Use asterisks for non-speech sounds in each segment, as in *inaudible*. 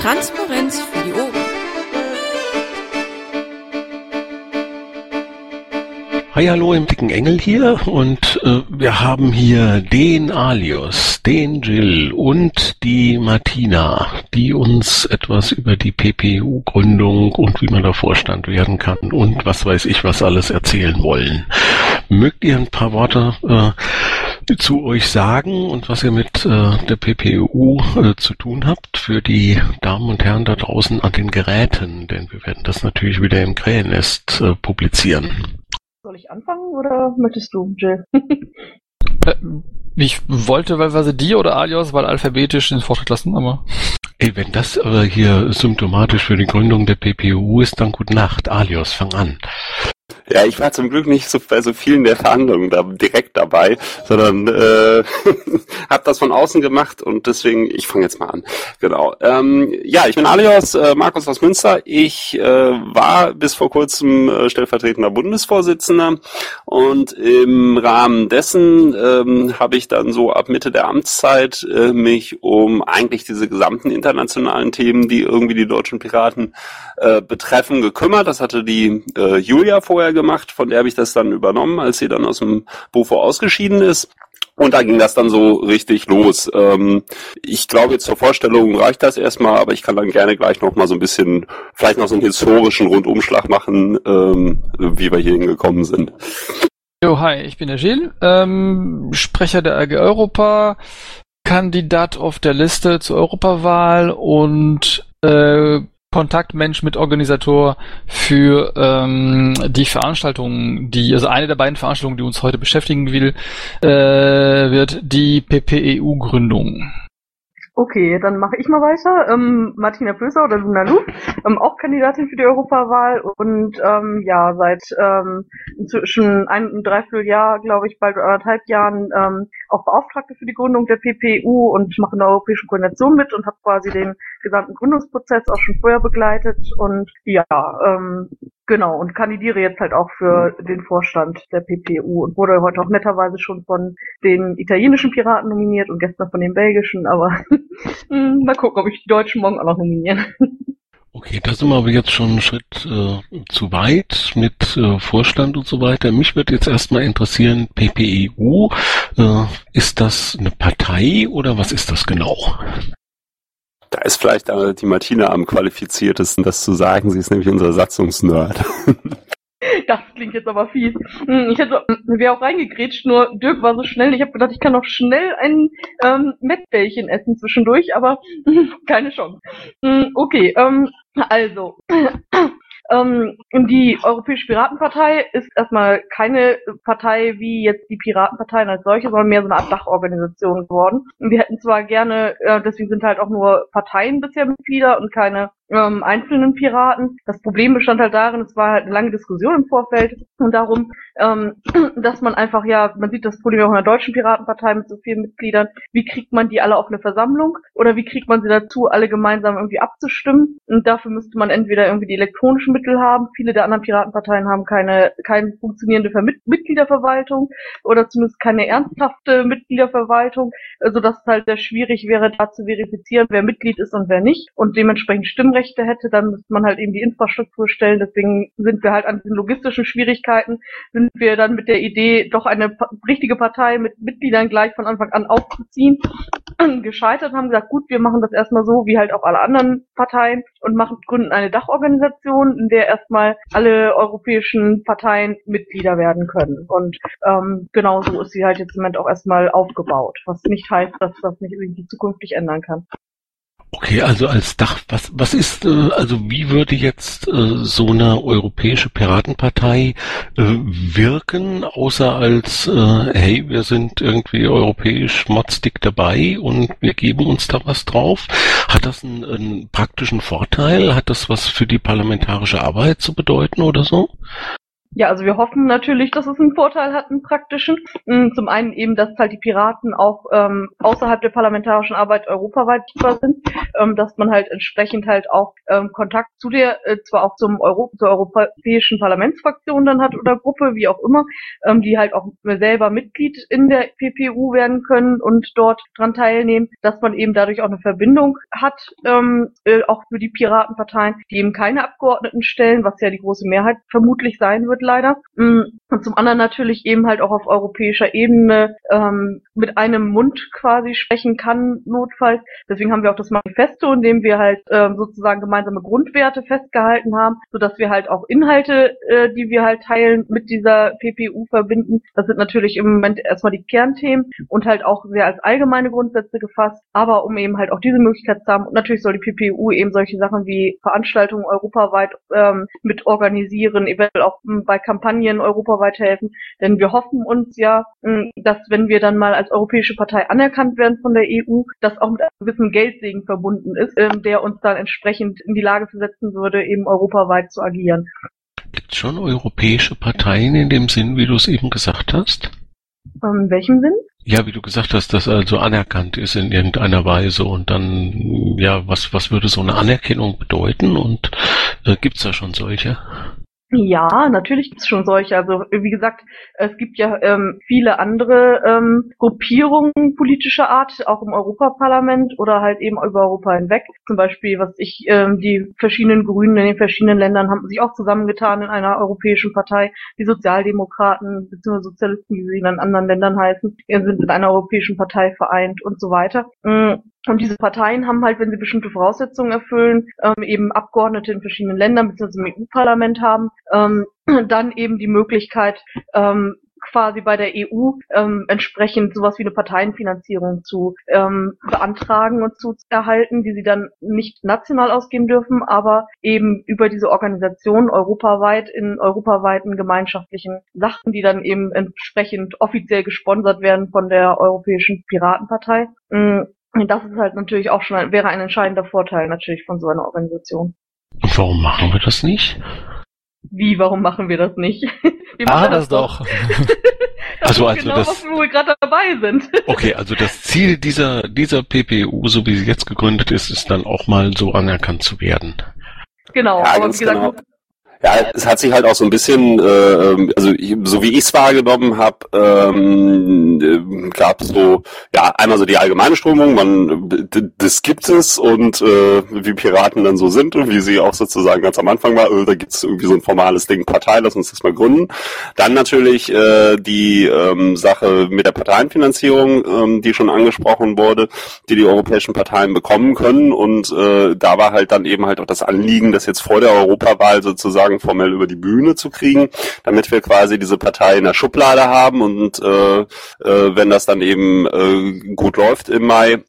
Transparenz für die Ohren. Hi, hallo im dicken Engel hier und äh, wir haben hier den Alios, den Jill und die Martina, die uns etwas über die PPU-Gründung und wie man da Vorstand werden kann und was weiß ich was alles erzählen wollen. Mögt ihr ein paar Worte äh, zu euch sagen und was ihr mit äh, der PPU äh, zu tun habt für die Damen und Herren da draußen an den Geräten, denn wir werden das natürlich wieder im Krähennest äh, publizieren. Soll ich anfangen oder möchtest du, Jill? Äh, ich wollte wahlweise dir oder Alios, weil alphabetisch den Vortritt lassen, aber. Ey, wenn das aber hier symptomatisch für die Gründung der PPU ist, dann gute Nacht. Alios, fang an. Ja, ich war zum Glück nicht so bei so vielen der Verhandlungen da direkt dabei, sondern äh, *laughs* habe das von außen gemacht und deswegen, ich fange jetzt mal an. Genau. Ähm, ja, ich bin Alios, äh, Markus aus Münster. Ich äh, war bis vor kurzem äh, stellvertretender Bundesvorsitzender und im Rahmen dessen ähm, habe ich dann so ab Mitte der Amtszeit äh, mich um eigentlich diese gesamten internationalen Themen, die irgendwie die deutschen Piraten äh, betreffen, gekümmert. Das hatte die äh, Julia vorher gemacht, von der habe ich das dann übernommen, als sie dann aus dem Bufo ausgeschieden ist. Und da ging das dann so richtig los. Ähm, ich glaube, zur Vorstellung reicht das erstmal, aber ich kann dann gerne gleich noch mal so ein bisschen, vielleicht noch so einen historischen Rundumschlag machen, ähm, wie wir hier hingekommen sind. Jo, hi, ich bin der Gilles, ähm, Sprecher der AG Europa, Kandidat auf der Liste zur Europawahl und äh, Kontaktmensch mit Organisator für ähm, die Veranstaltung, die, also eine der beiden Veranstaltungen, die uns heute beschäftigen will, äh, wird die PPEU-Gründung. Okay, dann mache ich mal weiter. Ähm, Martina Pöser oder Luna Lu, *laughs* ähm, auch Kandidatin für die Europawahl und ähm, ja, seit ähm, inzwischen ein, dreiviertel Jahr, glaube ich, bald anderthalb Jahren ähm, auch Beauftragte für die Gründung der PPU und mache in der Europäischen Koordination mit und habe quasi den gesamten Gründungsprozess auch schon vorher begleitet und ja, ähm, Genau, und kandidiere jetzt halt auch für den Vorstand der PPU und wurde heute auch netterweise schon von den italienischen Piraten nominiert und gestern von den belgischen, aber *laughs* hm, mal gucken, ob ich die Deutschen morgen auch noch nominieren. Okay, da sind wir aber jetzt schon einen Schritt äh, zu weit mit äh, Vorstand und so weiter. Mich würde jetzt erstmal interessieren, PPEU, äh, ist das eine Partei oder was ist das genau? Da ist vielleicht äh, die Martina am qualifiziertesten, das zu sagen. Sie ist nämlich unser Satzungsnerd. *laughs* Das klingt jetzt aber fies. Hm, ich hätte, wäre auch reingegrätscht, nur Dirk war so schnell. Ich habe gedacht, ich kann noch schnell ein ähm, Mettbällchen essen zwischendurch, aber keine Chance. Hm, okay, ähm, also. Ähm, die Europäische Piratenpartei ist erstmal keine Partei wie jetzt die Piratenparteien als solche, sondern mehr so eine Art Dachorganisation geworden. Und wir hätten zwar gerne, äh, deswegen sind halt auch nur Parteien bisher Mitglieder und keine ähm, einzelnen Piraten. Das Problem bestand halt darin, es war halt eine lange Diskussion im Vorfeld und darum, ähm, *clears throat* dass man einfach, ja, man sieht das Problem auch in der deutschen Piratenpartei mit so vielen Mitgliedern, wie kriegt man die alle auf eine Versammlung oder wie kriegt man sie dazu, alle gemeinsam irgendwie abzustimmen? Und dafür müsste man entweder irgendwie die elektronischen Mittel haben, viele der anderen Piratenparteien haben keine, keine funktionierende Vermi Mitgliederverwaltung oder zumindest keine ernsthafte Mitgliederverwaltung, sodass es halt sehr schwierig wäre, da zu verifizieren, wer Mitglied ist und wer nicht. Und dementsprechend Stimmrecht Grundrechte hätte, dann müsste man halt eben die Infrastruktur stellen. Deswegen sind wir halt an diesen logistischen Schwierigkeiten, sind wir dann mit der Idee, doch eine richtige Partei mit Mitgliedern gleich von Anfang an aufzuziehen, *clears throat* gescheitert haben gesagt, gut, wir machen das erstmal so, wie halt auch alle anderen Parteien und machen, gründen eine Dachorganisation, in der erstmal alle europäischen Parteien Mitglieder werden können. Und ähm, genau so ist sie halt jetzt im Moment auch erstmal aufgebaut, was nicht heißt, dass das nicht irgendwie zukünftig ändern kann. Okay, also als Dach, was, was ist, äh, also wie würde jetzt äh, so eine europäische Piratenpartei äh, wirken, außer als, äh, hey, wir sind irgendwie europäisch motzdick dabei und wir geben uns da was drauf? Hat das einen, einen praktischen Vorteil? Hat das was für die parlamentarische Arbeit zu bedeuten oder so? Ja, also wir hoffen natürlich, dass es einen Vorteil hat, einen praktischen. Mm, zum einen eben, dass halt die Piraten auch ähm, außerhalb der parlamentarischen Arbeit europaweit sind, ähm, dass man halt entsprechend halt auch ähm, Kontakt zu der, äh, zwar auch zum Euro zur europäischen Parlamentsfraktion dann hat oder Gruppe, wie auch immer, ähm, die halt auch selber Mitglied in der PPU werden können und dort dran teilnehmen, dass man eben dadurch auch eine Verbindung hat, ähm, äh, auch für die Piratenparteien, die eben keine Abgeordneten stellen, was ja die große Mehrheit vermutlich sein wird leider. Mm, und zum anderen natürlich eben halt auch auf europäischer Ebene ähm, mit einem Mund quasi sprechen kann, notfalls. Deswegen haben wir auch das Manifesto, in dem wir halt äh, sozusagen gemeinsame Grundwerte festgehalten haben, sodass wir halt auch Inhalte, äh, die wir halt teilen, mit dieser PPU verbinden. Das sind natürlich im Moment erstmal die Kernthemen und halt auch sehr als allgemeine Grundsätze gefasst, aber um eben halt auch diese Möglichkeit zu haben. Und natürlich soll die PPU eben solche Sachen wie Veranstaltungen europaweit ähm, mit organisieren, eventuell auch m, bei Kampagnen europaweit helfen. Denn wir hoffen uns ja, m, dass wenn wir dann mal als europäische Partei anerkannt werden von der EU, das auch mit einem gewissen Geldsegen verbunden ist, ähm, der uns dann entsprechend in die Lage versetzen würde, eben europaweit zu agieren. Gibt es schon europäische Parteien in dem Sinn, wie du es eben gesagt hast? Ähm, in welchem Sinn? Ja, wie du gesagt hast, dass also anerkannt ist in irgendeiner Weise und dann, ja, was, was würde so eine Anerkennung bedeuten und äh, gibt's da schon solche? Ja, natürlich gibt es schon solche. Also wie gesagt, es gibt ja ähm, viele andere ähm, Gruppierungen politischer Art, auch im Europaparlament oder halt eben über Europa hinweg. Zum Beispiel, was ich, ähm, die verschiedenen Grünen in den verschiedenen Ländern haben sich auch zusammengetan in einer europäischen Partei. Die Sozialdemokraten bzw. Sozialisten, wie sie in anderen Ländern heißen, sind in einer europäischen Partei vereint und so weiter. Und diese Parteien haben halt, wenn sie bestimmte Voraussetzungen erfüllen, ähm, eben Abgeordnete in verschiedenen Ländern bzw. im EU-Parlament haben, ähm, *clears throat* dann eben die Möglichkeit, ähm, quasi bei der EU ähm, entsprechend sowas wie eine Parteienfinanzierung zu ähm, beantragen und zu erhalten, die sie dann nicht national ausgeben dürfen, aber eben über diese Organisation europaweit in europaweiten gemeinschaftlichen Sachen, die dann eben entsprechend offiziell gesponsert werden von der Europäischen Piratenpartei. Mm, das ist halt natürlich auch schon, wäre ein entscheidender Vorteil natürlich von so einer Organisation. Und warum machen wir das nicht? Wie, warum machen wir das nicht? *laughs* Wir Ah, machen das doch. *laughs* Das Also- ist also genau, das- was wo wir gerade dabei sind. *laughs* Okay, also das Ziel dieser, dieser PPU, so wie sie jetzt gegründet ist, ist dann auch mal so anerkannt zu werden. genau, Ja, aber wie gesagt, genau. Ja, es hat sich halt auch so ein bisschen, äh, also so wie ich es wahrgenommen habe, ähm, äh, gab so, ja, einmal so die allgemeine Strömung, man, das gibt es und äh, wie Piraten dann so sind und wie sie auch sozusagen ganz am Anfang war, äh, da gibt es irgendwie so ein formales Ding, Partei, lass uns das mal gründen. Dann natürlich äh, die ähm, Sache mit der Parteienfinanzierung, ähm, die schon angesprochen wurde, die die europäischen Parteien bekommen können und äh, da war halt dann eben halt auch das Anliegen, das jetzt vor der Europawahl sozusagen formell über die Bühne zu kriegen, damit wir quasi diese Partei in der Schublade haben und äh, äh, wenn das dann eben äh, gut läuft im Mai,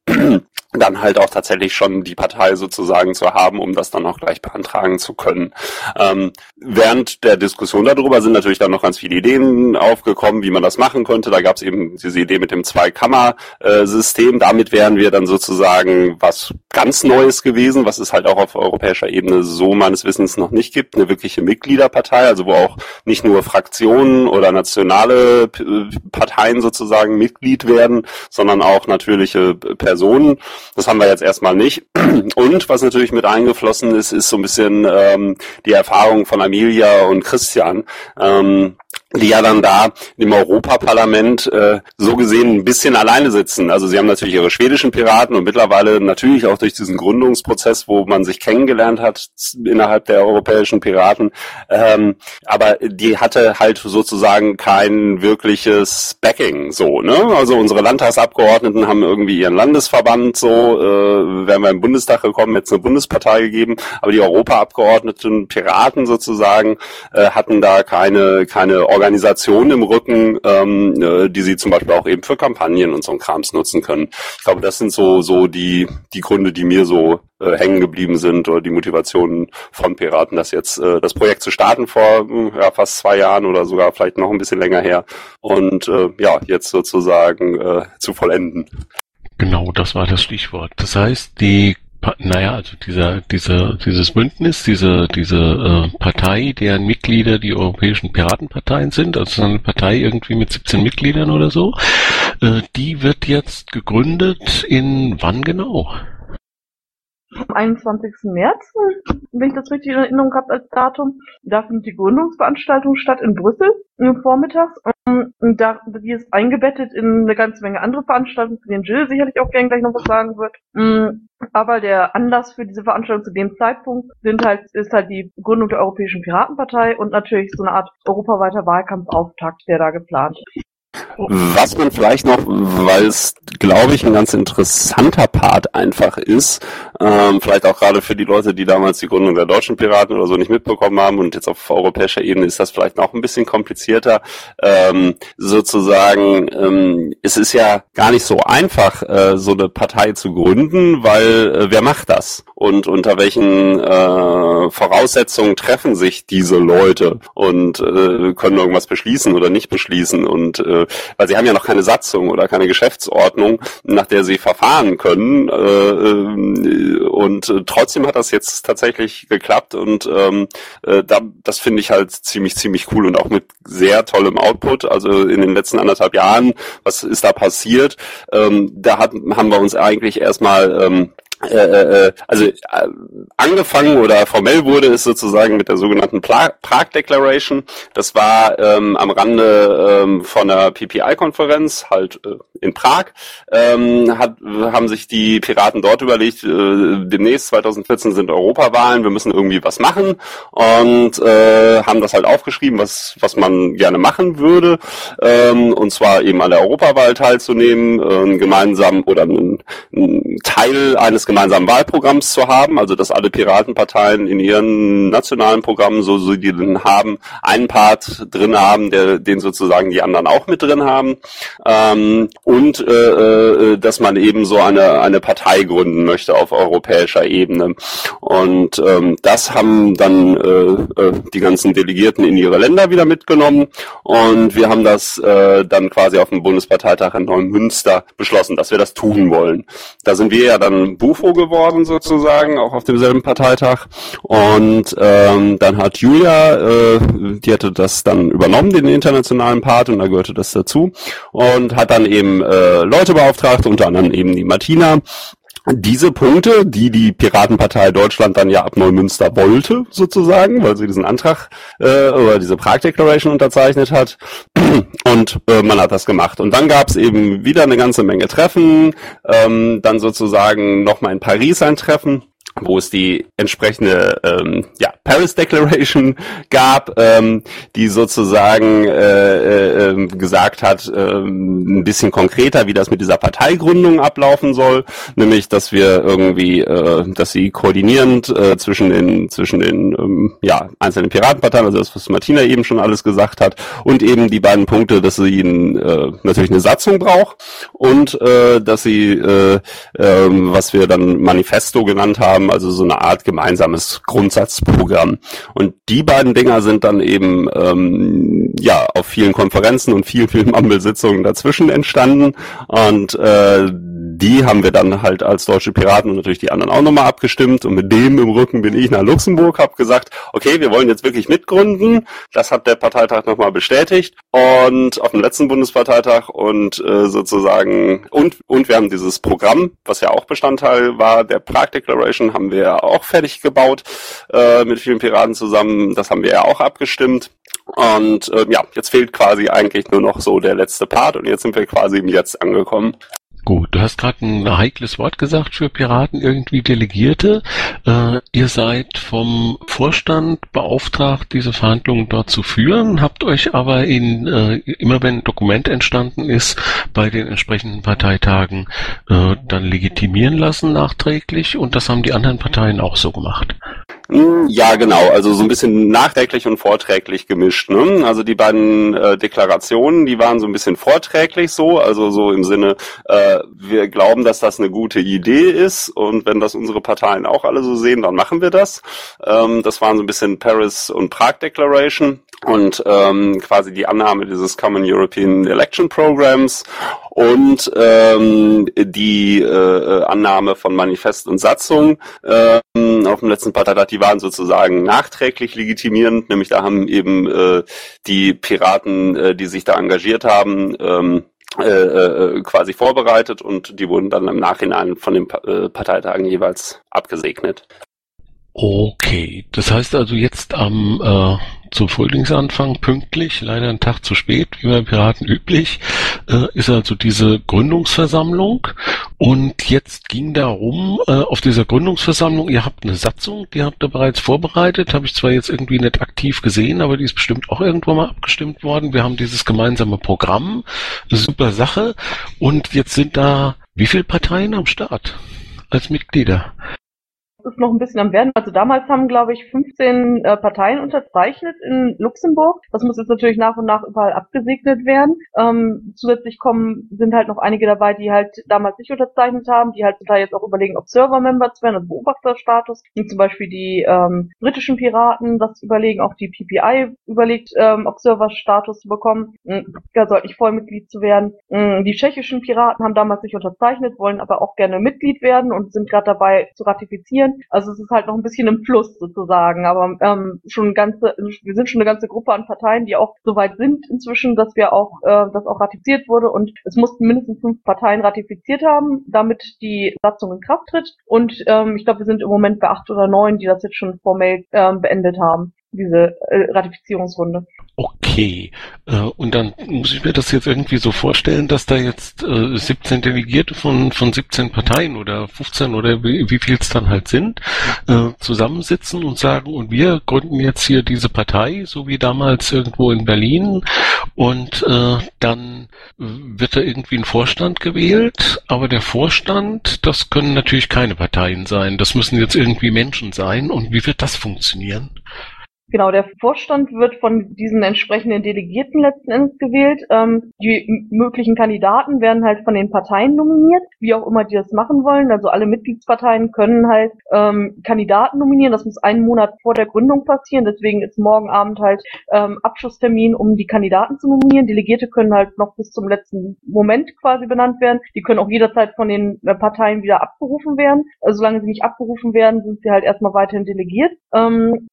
dann halt auch tatsächlich schon die Partei sozusagen zu haben, um das dann auch gleich beantragen zu können. Ähm, während der Diskussion darüber sind natürlich dann noch ganz viele Ideen aufgekommen, wie man das machen könnte. Da gab es eben diese Idee mit dem Zweikammer-System. Damit wären wir dann sozusagen was ganz Neues gewesen, was es halt auch auf europäischer Ebene so meines Wissens noch nicht gibt. Eine wirkliche Mitgliederpartei, also wo auch nicht nur Fraktionen oder nationale P- Parteien sozusagen Mitglied werden, sondern auch natürliche Personen. Das haben wir jetzt erstmal nicht. *clears throat* Und was natürlich mit eingeflossen ist, ist so ein bisschen ähm, die Erfahrung von Amelia und Christian. Ähm, die ja dann da im Europaparlament äh, so gesehen ein bisschen alleine sitzen. Also sie haben natürlich ihre schwedischen Piraten und mittlerweile natürlich auch durch diesen Gründungsprozess, wo man sich kennengelernt hat innerhalb der europäischen Piraten. Ähm, aber die hatte halt sozusagen kein wirkliches Backing so. Ne? Also unsere Landtagsabgeordneten haben irgendwie ihren Landesverband so, äh, wären wir im Bundestag gekommen, es eine Bundespartei gegeben, aber die Europaabgeordneten Piraten sozusagen äh, hatten da keine keine Organisation im Rücken, ähm, äh, die sie zum Beispiel auch eben für Kampagnen und so ein Krams nutzen können. Ich glaube, das sind so so die die Gründe, die mir so äh, hängen geblieben sind oder die Motivationen von Piraten, das jetzt äh, das Projekt zu starten vor hm, ja, fast zwei Jahren oder sogar vielleicht noch ein bisschen länger her und äh, ja jetzt sozusagen äh, zu vollenden. Genau, das war das Stichwort. Das heißt, die naja, also dieser, dieser, dieses Bündnis, diese, diese äh, Partei, deren Mitglieder die europäischen Piratenparteien sind, also eine Partei irgendwie mit 17 Mitgliedern oder so, äh, die wird jetzt gegründet in wann genau? Am 21. März, wenn ich das richtig in Erinnerung habe als Datum. Da findet die Gründungsveranstaltung statt in Brüssel vormittags. Und da, die ist eingebettet in eine ganze Menge andere Veranstaltungen, zu denen Jill sicherlich auch gern gleich noch was sagen wird. Mm, aber der Anlass für diese Veranstaltung zu dem Zeitpunkt sind halt, ist halt die Gründung der Europäischen Piratenpartei und natürlich so eine Art europaweiter Wahlkampfauftakt, der da geplant ist. Was man vielleicht noch, weil es, glaube ich, ein ganz interessanter Part einfach ist, ähm, vielleicht auch gerade für die Leute, die damals die Gründung der deutschen Piraten oder so nicht mitbekommen haben und jetzt auf europäischer Ebene ist das vielleicht noch ein bisschen komplizierter, ähm, sozusagen, ähm, es ist ja gar nicht so einfach, äh, so eine Partei zu gründen, weil äh, wer macht das? Und unter welchen äh, Voraussetzungen treffen sich diese Leute und äh, können irgendwas beschließen oder nicht beschließen und äh, weil sie haben ja noch keine Satzung oder keine Geschäftsordnung, nach der sie verfahren können. Äh, äh, und äh, trotzdem hat das jetzt tatsächlich geklappt und ähm, äh, da, das finde ich halt ziemlich, ziemlich cool und auch mit sehr tollem Output. Also in den letzten anderthalb Jahren, was ist da passiert? Ähm, da haben wir uns eigentlich erstmal ähm, äh, äh, äh, also äh, angefangen oder formell wurde es sozusagen mit der sogenannten Prague Declaration. Das war ähm, am Rande ähm, von der PPI-Konferenz, halt äh, in Prag, ähm, hat, haben sich die Piraten dort überlegt, äh, demnächst 2014 sind Europawahlen, wir müssen irgendwie was machen und äh, haben das halt aufgeschrieben, was, was man gerne machen würde, ähm, und zwar eben an der Europawahl teilzunehmen, äh, gemeinsam oder ein, ein Teil eines gemeinsamen Wahlprogramms zu haben, also dass alle Piratenparteien in ihren nationalen Programmen, so, so die den haben, einen Part drin haben, der, den sozusagen die anderen auch mit drin haben. Ähm, und äh, äh, dass man eben so eine, eine Partei gründen möchte auf europäischer Ebene. Und ähm, das haben dann äh, äh, die ganzen Delegierten in ihre Länder wieder mitgenommen und wir haben das äh, dann quasi auf dem Bundesparteitag in Neumünster beschlossen, dass wir das tun wollen. Da sind wir ja dann Buch UFO geworden sozusagen, auch auf demselben Parteitag. Und ähm, dann hat Julia, äh, die hatte das dann übernommen, den internationalen Part, und da gehörte das dazu. Und hat dann eben äh, Leute beauftragt, unter anderem eben die Martina, diese Punkte, die die Piratenpartei Deutschland dann ja ab Neumünster wollte, sozusagen, weil sie diesen Antrag äh, oder diese Prag Declaration unterzeichnet hat. Und äh, man hat das gemacht. Und dann gab es eben wieder eine ganze Menge Treffen, ähm, dann sozusagen nochmal in Paris ein Treffen wo es die entsprechende ähm, ja, Paris Declaration gab, ähm, die sozusagen äh, äh, gesagt hat, äh, ein bisschen konkreter, wie das mit dieser Parteigründung ablaufen soll, nämlich, dass wir irgendwie, äh, dass sie koordinierend äh, zwischen den zwischen den ähm, ja, einzelnen Piratenparteien, also das, was Martina eben schon alles gesagt hat, und eben die beiden Punkte, dass sie ihn, äh, natürlich eine Satzung braucht und äh, dass sie, äh, äh, was wir dann Manifesto genannt haben, also so eine Art gemeinsames Grundsatzprogramm. Und die beiden Dinger sind dann eben ähm, ja auf vielen Konferenzen und vielen, vielen Mammelsitzungen dazwischen entstanden. Und äh, die haben wir dann halt als deutsche Piraten und natürlich die anderen auch nochmal abgestimmt. Und mit dem im Rücken bin ich nach Luxemburg, habe gesagt, okay, wir wollen jetzt wirklich mitgründen. Das hat der Parteitag nochmal bestätigt. Und auf dem letzten Bundesparteitag und äh, sozusagen, und, und wir haben dieses Programm, was ja auch Bestandteil war der Prag Declaration, haben wir ja auch fertig gebaut äh, mit vielen Piraten zusammen. Das haben wir ja auch abgestimmt. Und äh, ja, jetzt fehlt quasi eigentlich nur noch so der letzte Part und jetzt sind wir quasi im Jetzt angekommen. Gut, du hast gerade ein heikles Wort gesagt für Piraten, irgendwie Delegierte. Äh, ihr seid vom Vorstand beauftragt, diese Verhandlungen dort zu führen, habt euch aber in, äh, immer wenn ein Dokument entstanden ist, bei den entsprechenden Parteitagen äh, dann legitimieren lassen nachträglich und das haben die anderen Parteien auch so gemacht. Ja, genau. Also so ein bisschen nachträglich und vorträglich gemischt. Ne? Also die beiden äh, Deklarationen, die waren so ein bisschen vorträglich so, also so im Sinne, äh, wir glauben, dass das eine gute Idee ist und wenn das unsere Parteien auch alle so sehen, dann machen wir das. Ähm, das waren so ein bisschen Paris und Prag Declaration und ähm, quasi die Annahme dieses Common European Election Programs und ähm, die äh, Annahme von Manifest und Satzung ähm, auf dem letzten Parteitag, die waren sozusagen nachträglich legitimierend, nämlich da haben eben äh, die Piraten, äh, die sich da engagiert haben, ähm, äh, äh, quasi vorbereitet und die wurden dann im Nachhinein von den äh, Parteitagen jeweils abgesegnet. Okay, das heißt also jetzt am äh, zum Frühlingsanfang pünktlich, leider einen Tag zu spät, wie bei Piraten üblich, äh, ist also diese Gründungsversammlung. Und jetzt ging darum, äh, auf dieser Gründungsversammlung, ihr habt eine Satzung, die habt ihr bereits vorbereitet, habe ich zwar jetzt irgendwie nicht aktiv gesehen, aber die ist bestimmt auch irgendwo mal abgestimmt worden. Wir haben dieses gemeinsame Programm, super Sache. Und jetzt sind da wie viele Parteien am Start als Mitglieder? Ist noch ein bisschen am werden. Also damals haben, glaube ich, 15 äh, Parteien unterzeichnet in Luxemburg. Das muss jetzt natürlich nach und nach überall abgesegnet werden. Ähm, zusätzlich kommen, sind halt noch einige dabei, die halt damals nicht unterzeichnet haben, die halt zum Teil jetzt auch überlegen, Observer-Member zu werden, also Beobachterstatus. Wie zum Beispiel die ähm, britischen Piraten, das überlegen, auch die PPI überlegt, ähm, Observer-Status zu bekommen. Mhm, da sollte nicht Vollmitglied zu werden. Mhm, die tschechischen Piraten haben damals nicht unterzeichnet, wollen aber auch gerne Mitglied werden und sind gerade dabei zu ratifizieren. Also es ist halt noch ein bisschen im Fluss sozusagen, aber ähm, schon ganze, wir sind schon eine ganze Gruppe an Parteien, die auch so weit sind inzwischen, dass wir auch, äh, dass auch ratifiziert wurde und es mussten mindestens fünf Parteien ratifiziert haben, damit die Satzung in Kraft tritt. Und ähm, ich glaube, wir sind im Moment bei acht oder neun, die das jetzt schon formell ähm, beendet haben diese äh, Ratifizierungsrunde. Okay, äh, und dann muss ich mir das jetzt irgendwie so vorstellen, dass da jetzt äh, 17 Delegierte von, von 17 Parteien oder 15 oder wie, wie viel es dann halt sind, äh, zusammensitzen und sagen, und wir gründen jetzt hier diese Partei, so wie damals irgendwo in Berlin, und äh, dann wird da irgendwie ein Vorstand gewählt, aber der Vorstand, das können natürlich keine Parteien sein, das müssen jetzt irgendwie Menschen sein, und wie wird das funktionieren? Genau, der Vorstand wird von diesen entsprechenden Delegierten letzten Endes gewählt. Ähm, die möglichen Kandidaten werden halt von den Parteien nominiert, wie auch immer die das machen wollen. Also alle Mitgliedsparteien können halt ähm, Kandidaten nominieren. Das muss einen Monat vor der Gründung passieren. Deswegen ist morgen Abend halt ähm, Abschlusstermin, um die Kandidaten zu nominieren. Delegierte können halt noch bis zum letzten Moment quasi benannt werden. Die können auch jederzeit von den äh, Parteien wieder abgerufen werden. Also solange sie nicht abgerufen werden, sind sie halt erstmal weiterhin delegiert. Ähm,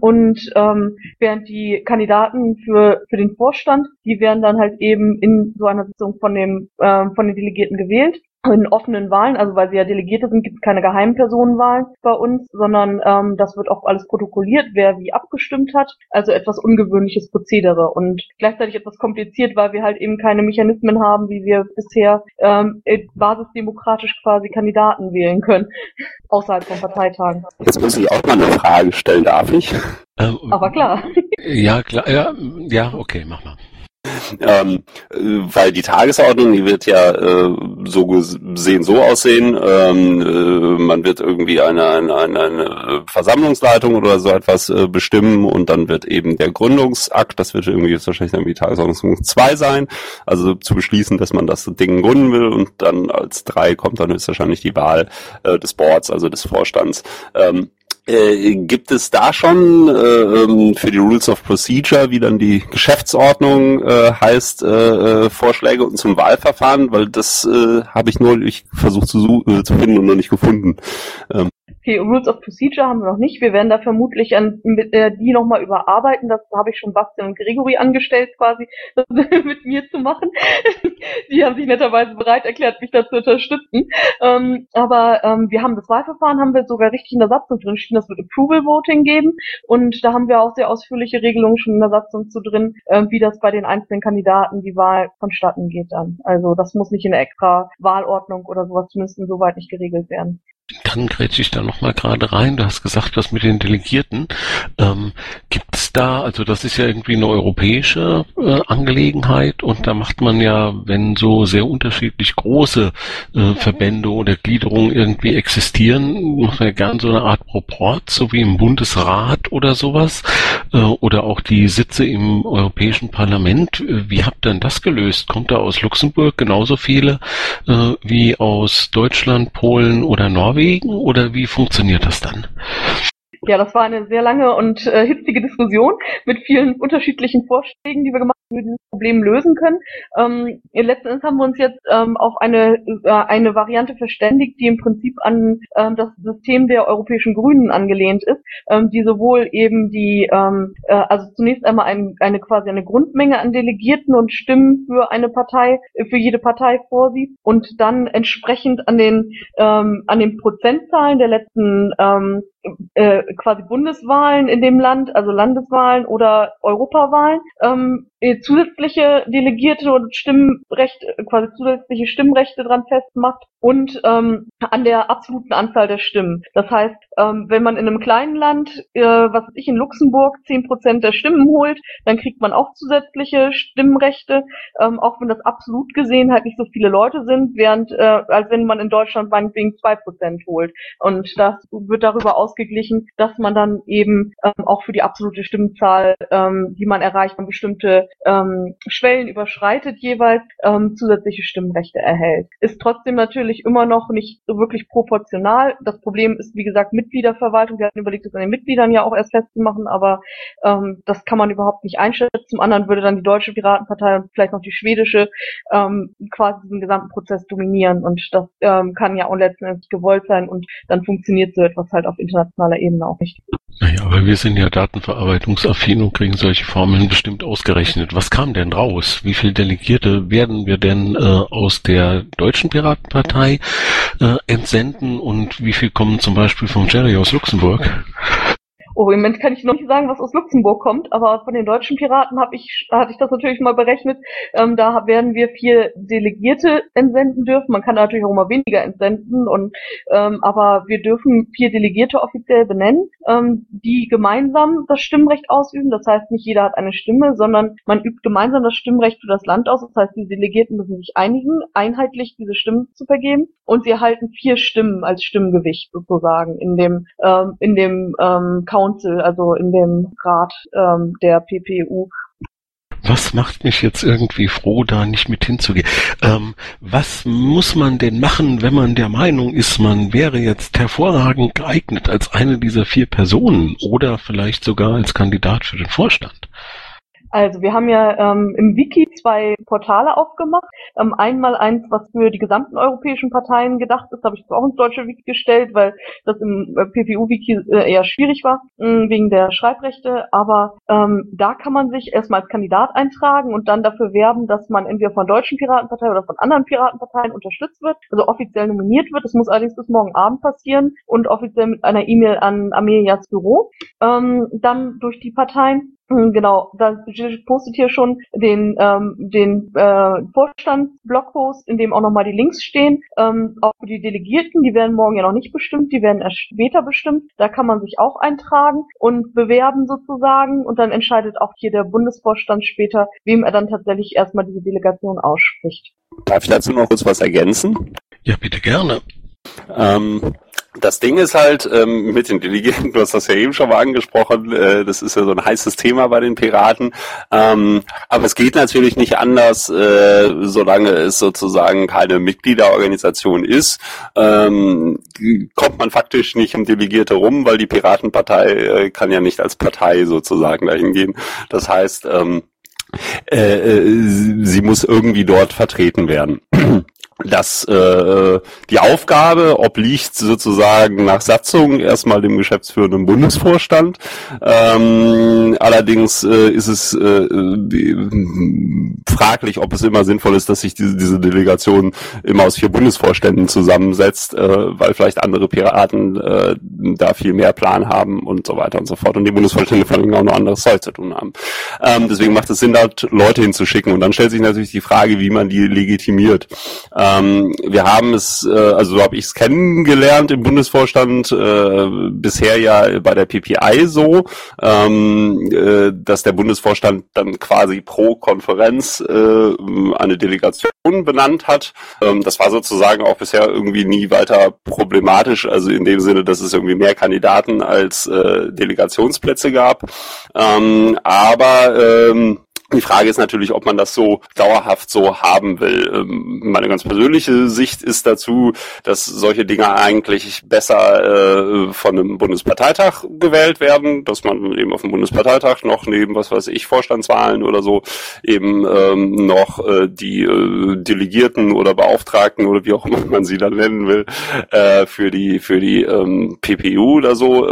und ähm, während die Kandidaten für, für den Vorstand, die werden dann halt eben in so einer Sitzung von dem, äh, von den Delegierten gewählt in offenen Wahlen, also weil sie ja Delegierte sind, gibt es keine geheimen Personenwahlen bei uns, sondern ähm, das wird auch alles protokolliert, wer wie abgestimmt hat. Also etwas ungewöhnliches Prozedere und gleichzeitig etwas kompliziert, weil wir halt eben keine Mechanismen haben, wie wir bisher ähm, basisdemokratisch quasi Kandidaten wählen können, *laughs* außerhalb von Parteitagen. Jetzt muss ich auch mal eine Frage stellen, darf ich? Ähm, Aber klar. Ja, klar, ja, ja, okay, mach mal. *laughs* Ähm, weil die Tagesordnung, die wird ja äh, so gesehen so aussehen, ähm, äh, man wird irgendwie eine, eine, eine, eine Versammlungsleitung oder so etwas äh, bestimmen und dann wird eben der Gründungsakt, das wird irgendwie jetzt wahrscheinlich dann die Tagesordnung 2 sein, also zu beschließen, dass man das Ding gründen will und dann als drei kommt dann höchstwahrscheinlich die Wahl äh, des Boards, also des Vorstands. Ähm, äh, gibt es da schon äh, ähm, für die Rules of Procedure, wie dann die Geschäftsordnung äh, heißt, äh, äh Vorschläge und zum Wahlverfahren? Weil das habe ich nur ich versucht zu, zu finden und noch nicht gefunden. Ähm. Okay, Rules of Procedure haben wir noch nicht. Wir werden da vermutlich an, mit, äh, die nochmal überarbeiten. Das habe ich schon Bastian und Gregory angestellt, quasi, *laughs* das mit mir zu machen. *laughs* die haben sich netterweise bereit erklärt, mich da zu unterstützen. Ähm, aber ähm, wir haben das Wahlverfahren, haben wir sogar richtig in der Satzung drin stehen. Das wird Approval Voting geben. Und da haben wir auch sehr ausführliche Regelungen schon in der Satzung zu drin, äh, wie das bei den einzelnen Kandidaten die Wahl vonstatten geht dann. Also das muss nicht in der extra Wahlordnung oder sowas zumindest insoweit nicht geregelt werden. Dann grätsche ich da nochmal gerade rein. Du hast gesagt, was mit den Delegierten. Ähm, Gibt es da, also das ist ja irgendwie eine europäische äh, Angelegenheit und da macht man ja, wenn so sehr unterschiedlich große äh, Verbände oder Gliederungen irgendwie existieren, macht man ja gern so eine Art Proport, so wie im Bundesrat oder sowas äh, oder auch die Sitze im Europäischen Parlament. Wie habt ihr denn das gelöst? Kommt da aus Luxemburg genauso viele äh, wie aus Deutschland, Polen oder Norwegen? Oder wie funktioniert das dann? Ja, das war eine sehr lange und äh, hitzige Diskussion mit vielen unterschiedlichen Vorschlägen, die wir gemacht haben, wir dieses Problem lösen können. Ähm, letzten haben wir uns jetzt ähm, auf eine, äh, eine Variante verständigt, die im Prinzip an ähm, das System der europäischen Grünen angelehnt ist, ähm, die sowohl eben die, ähm, äh, also zunächst einmal ein, eine quasi eine Grundmenge an Delegierten und Stimmen für eine Partei, für jede Partei vorsieht und dann entsprechend an den ähm, an den Prozentzahlen der letzten ähm, äh, quasi Bundeswahlen in dem Land, also Landeswahlen oder Europawahlen, ähm, äh, zusätzliche Delegierte und Stimmrechte, quasi zusätzliche Stimmrechte dran festmacht und ähm, an der absoluten Anzahl der Stimmen. Das heißt, ähm, wenn man in einem kleinen Land, äh, was weiß ich, in Luxemburg zehn Prozent der Stimmen holt, dann kriegt man auch zusätzliche Stimmrechte, ähm, auch wenn das absolut gesehen halt nicht so viele Leute sind, während äh, als wenn man in Deutschland meinetwegen zwei Prozent holt. Und das wird darüber ausgeglichen, dass man dann eben ähm, auch für die absolute Stimmzahl, ähm, die man erreicht, man bestimmte ähm, Schwellen überschreitet jeweils, ähm, zusätzliche Stimmrechte erhält. Ist trotzdem natürlich immer noch nicht so wirklich proportional. Das Problem ist, wie gesagt, Mitgliederverwaltung. Wir hatten überlegt, das an den Mitgliedern ja auch erst festzumachen, aber ähm, das kann man überhaupt nicht einschätzen. Zum anderen würde dann die deutsche Piratenpartei und vielleicht noch die schwedische ähm, quasi diesen gesamten Prozess dominieren und das ähm, kann ja auch letztendlich gewollt sein und dann funktioniert so etwas halt auf internationaler Ebene auch nicht. Naja, aber wir sind ja datenverarbeitungsaffin und kriegen solche Formeln bestimmt ausgerechnet. Was kam denn raus? Wie viele Delegierte werden wir denn äh, aus der deutschen Piratenpartei äh, entsenden und wie viel kommen zum Beispiel vom Jerry aus Luxemburg? Oh, im Moment kann ich noch nicht sagen, was aus Luxemburg kommt, aber von den deutschen Piraten habe ich, hatte ich das natürlich mal berechnet. Ähm, da werden wir vier Delegierte entsenden dürfen. Man kann natürlich auch immer weniger entsenden und ähm, aber wir dürfen vier Delegierte offiziell benennen, ähm, die gemeinsam das Stimmrecht ausüben. Das heißt, nicht jeder hat eine Stimme, sondern man übt gemeinsam das Stimmrecht für das Land aus. Das heißt, die Delegierten müssen sich einigen, einheitlich diese Stimmen zu vergeben und sie erhalten vier Stimmen als Stimmgewicht sozusagen in dem ähm, in dem ähm, Council, also in dem Rat ähm, der PPU. Was macht mich jetzt irgendwie froh, da nicht mit hinzugehen? Ähm, was muss man denn machen, wenn man der Meinung ist, man wäre jetzt hervorragend geeignet als eine dieser vier Personen oder vielleicht sogar als Kandidat für den Vorstand? Also wir haben ja ähm, im Wiki zwei Portale aufgemacht. Ähm, einmal eins, was für die gesamten europäischen Parteien gedacht ist, habe ich auch ins deutsche Wiki gestellt, weil das im äh, PPU-Wiki äh, eher schwierig war, mh, mm, wegen der Schreibrechte. Aber ähm, da kann man sich erstmal als Kandidat eintragen und dann dafür werben, dass man entweder von deutschen Piratenpartei oder von anderen Piratenparteien unterstützt wird, also offiziell nominiert wird. Das muss allerdings bis morgen Abend passieren und offiziell mit einer E-Mail an Amelias Büro. Ähm, dann durch die Parteien hm, genau, da postet hier schon den, ähm, den äh, Vorstandsblogpost, in dem auch nochmal die Links stehen. Ähm, auch für die Delegierten, die werden morgen ja noch nicht bestimmt, die werden erst später bestimmt. Da kann man sich auch eintragen und bewerben sozusagen und dann entscheidet auch hier der Bundesvorstand später, wem er dann tatsächlich erstmal diese Delegation ausspricht. Darf ich dazu noch kurz was ergänzen? Ja, bitte gerne. Ähm, das Ding ist halt ähm, mit den Delegierten, du hast das ja eben schon mal angesprochen, äh, das ist ja so ein heißes Thema bei den Piraten. Ähm, aber es geht natürlich nicht anders, äh, solange es sozusagen keine Mitgliederorganisation ist, ähm, kommt man faktisch nicht um Delegierte rum, weil die Piratenpartei äh, kann ja nicht als Partei sozusagen dahin gehen. Das heißt, ähm, äh, äh sie muss irgendwie dort vertreten werden dass äh, die Aufgabe obliegt sozusagen nach Satzung erstmal dem geschäftsführenden Bundesvorstand. Ähm, allerdings äh, ist es äh, fraglich, ob es immer sinnvoll ist, dass sich diese, diese Delegation immer aus vier Bundesvorständen zusammensetzt, äh, weil vielleicht andere Piraten äh, da viel mehr Plan haben und so weiter und so fort und die Bundesvorstände vor allem auch noch anderes Zeug zu tun haben. Ähm, deswegen macht es Sinn, dort Leute hinzuschicken und dann stellt sich natürlich die Frage, wie man die legitimiert. Ähm, ähm, wir haben es, äh, also so habe ich es kennengelernt im Bundesvorstand, äh, bisher ja bei der PPI so, ähm, äh, dass der Bundesvorstand dann quasi pro Konferenz äh, eine Delegation benannt hat. Ähm, das war sozusagen auch bisher irgendwie nie weiter problematisch, also in dem Sinne, dass es irgendwie mehr Kandidaten als äh, Delegationsplätze gab. Ähm, aber ähm, Die Frage ist natürlich, ob man das so dauerhaft so haben will. Ähm, meine ganz persönliche Sicht ist dazu, dass solche Dinge eigentlich besser äh, von einem Bundesparteitag gewählt werden, dass man eben auf dem Bundesparteitag noch neben, was weiß ich, Vorstandswahlen oder so eben ähm, noch äh, die äh, Delegierten oder Beauftragten oder wie auch immer man sie dann nennen will, für die für die ähm, PPU oder so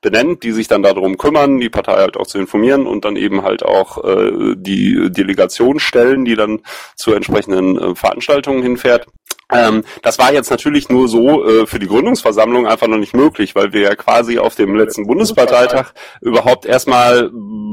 benennt, die sich dann darum kümmern, die Partei halt auch zu informieren und dann eben halt auch die Delegation stellen, die dann zu entsprechenden äh, Veranstaltungen hinfährt. Ähm, das war jetzt natürlich nur so äh, für die Gründungsversammlung einfach noch nicht möglich, weil wir ja quasi auf dem letzten Bundesparteitag überhaupt erstmal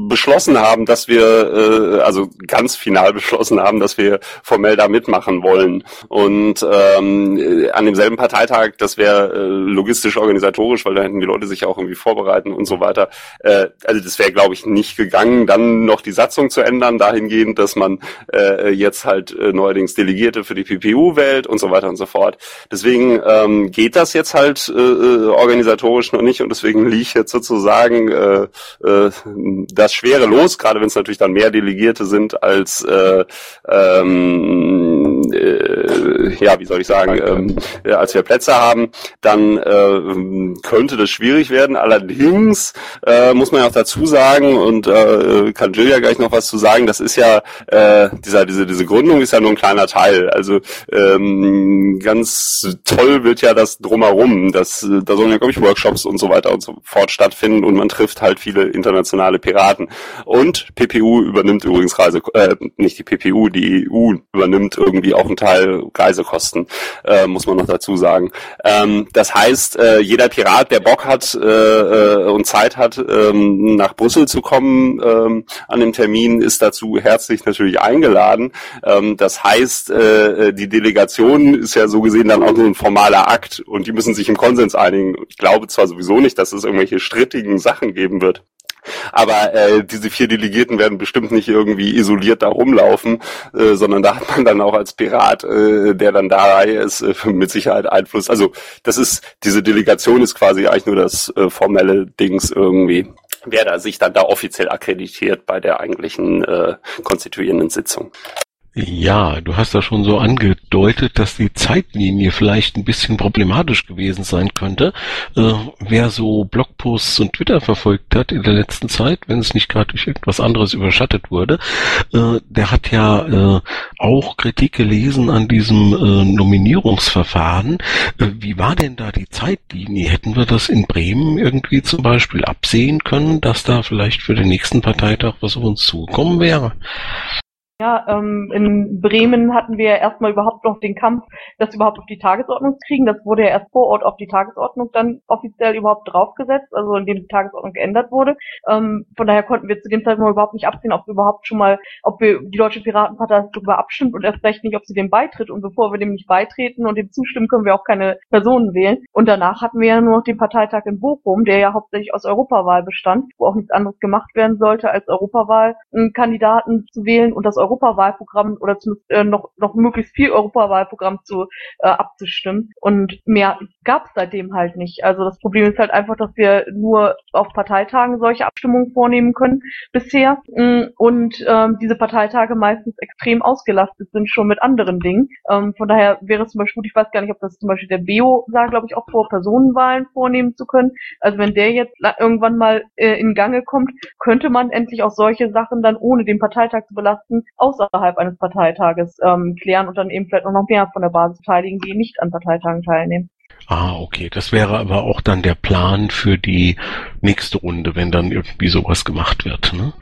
beschlossen haben, dass wir, äh, also ganz final *laughs* beschlossen haben, dass wir formell da mitmachen wollen. Und ähm, an demselben Parteitag, das wäre äh, logistisch, organisatorisch, weil da hätten die Leute sich auch irgendwie vorbereiten und so weiter. Äh, also das wäre, glaube ich, nicht gegangen, dann noch die Satzung zu ändern, dahingehend, dass man äh, jetzt halt äh, neuerdings Delegierte für die PPU wählt und so weiter und so fort. Deswegen ähm, geht das jetzt halt äh, äh organisatorisch noch nicht und deswegen liegt jetzt sozusagen äh, äh, das schwere Los, gerade wenn es natürlich dann mehr Delegierte sind als äh, ähm, äh, ja, wie soll ich sagen, ähm, äh, als wir Plätze haben, dann äh, könnte das schwierig werden. Allerdings äh, muss man ja auch dazu sagen, und äh, kann Jill ja gleich noch was zu sagen, das ist ja, äh, dieser, diese, diese Gründung ist ja nur ein kleiner Teil. Also ähm, ganz toll wird ja das drumherum. Das, da sollen ja, glaube ich, Workshops und so weiter und so fort stattfinden und man trifft halt viele internationale Piraten. Und PPU übernimmt übrigens Reise, äh, nicht die PPU, die EU übernimmt irgendwie auch einen Teil Reisekosten, äh, muss man noch dazu sagen. Ähm, das heißt, äh, jeder Pirat, der Bock hat äh, äh, und Zeit hat, ähm, nach Brüssel zu kommen ähm, an dem Termin, ist dazu herzlich natürlich eingeladen. Ähm, das heißt, äh, die Delegation ist ja so gesehen dann auch nur ein formaler Akt und die müssen sich im Konsens einigen. Ich glaube zwar sowieso nicht, dass es irgendwelche strittigen Sachen geben wird. Aber äh, diese vier Delegierten werden bestimmt nicht irgendwie isoliert da rumlaufen, äh, sondern da hat man dann auch als Pirat, äh, der dann da ist, äh, mit Sicherheit Einfluss. Also das ist, diese Delegation ist quasi eigentlich nur das äh, formelle Dings irgendwie wer da sich dann da offiziell akkreditiert bei der eigentlichen äh, konstituierenden Sitzung. Ja, du hast da schon so angedeutet, dass die Zeitlinie vielleicht ein bisschen problematisch gewesen sein könnte. Äh, wer so Blogposts und Twitter verfolgt hat in der letzten Zeit, wenn es nicht gerade durch irgendwas anderes überschattet wurde, äh, der hat ja äh, auch Kritik gelesen an diesem äh, Nominierungsverfahren. Äh, wie war denn da die Zeitlinie? Hätten wir das in Bremen irgendwie zum Beispiel absehen können, dass da vielleicht für den nächsten Parteitag was auf uns zugekommen wäre? Ja, ähm, in Bremen hatten wir erstmal überhaupt noch den Kampf, das überhaupt auf die Tagesordnung zu kriegen. Das wurde ja erst vor Ort auf die Tagesordnung dann offiziell überhaupt draufgesetzt, also indem die Tagesordnung geändert wurde. Ähm, von daher konnten wir zu dem Zeitpunkt überhaupt nicht absehen, ob wir überhaupt schon mal, ob wir die Deutsche Piratenpartei darüber abstimmt und erst recht nicht, ob sie dem beitritt. Und bevor wir dem nicht beitreten und dem zustimmen, können wir auch keine Personen wählen. Und danach hatten wir ja nur noch den Parteitag in Bochum, der ja hauptsächlich aus Europawahl bestand, wo auch nichts anderes gemacht werden sollte, als Europawahlkandidaten zu wählen und das Europawahlprogramm oder zumindest äh, noch, noch möglichst viel Europawahlprogramm zu äh, abzustimmen. Und mehr gab es seitdem halt nicht. Also das Problem ist halt einfach, dass wir nur auf Parteitagen solche Abstimmungen vornehmen können bisher. Mm, und ähm, diese Parteitage meistens extrem ausgelastet sind schon mit anderen Dingen. Ähm, von daher wäre es zum Beispiel, ich weiß gar nicht, ob das zum Beispiel der BEO sah, glaube ich, auch vor, Personenwahlen vornehmen zu können. Also wenn der jetzt irgendwann mal äh, in Gange kommt, könnte man endlich auch solche Sachen dann ohne den Parteitag zu belasten außerhalb eines Parteitages ähm, klären und dann eben vielleicht auch noch mehr von der Basis beteiligen, die nicht an Parteitagen teilnehmen. Ah, okay. Das wäre aber auch dann der Plan für die nächste Runde, wenn dann irgendwie sowas gemacht wird, ne?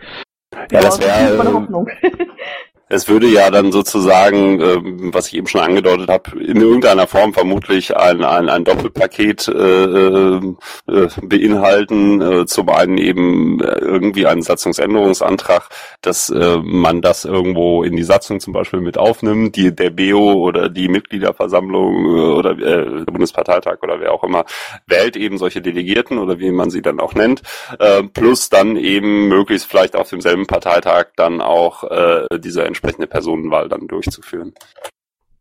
Ja, das wäre. Äh, *laughs* es würde ja dann sozusagen, äh, was ich eben schon angedeutet habe, in irgendeiner Form vermutlich ein, ein, ein Doppelpaket äh, äh, beinhalten. Äh, zum einen eben irgendwie einen Satzungsänderungsantrag, dass äh, man das irgendwo in die Satzung zum Beispiel mit aufnimmt, die der BEO oder die Mitgliederversammlung äh, oder äh, der Bundesparteitag oder wer auch immer wählt eben solche Delegierten oder wie man sie dann auch nennt, äh, plus dann eben möglichst vielleicht auf demselben Parteitag dann auch äh, diese entsprechende Personenwahl dann durchzuführen.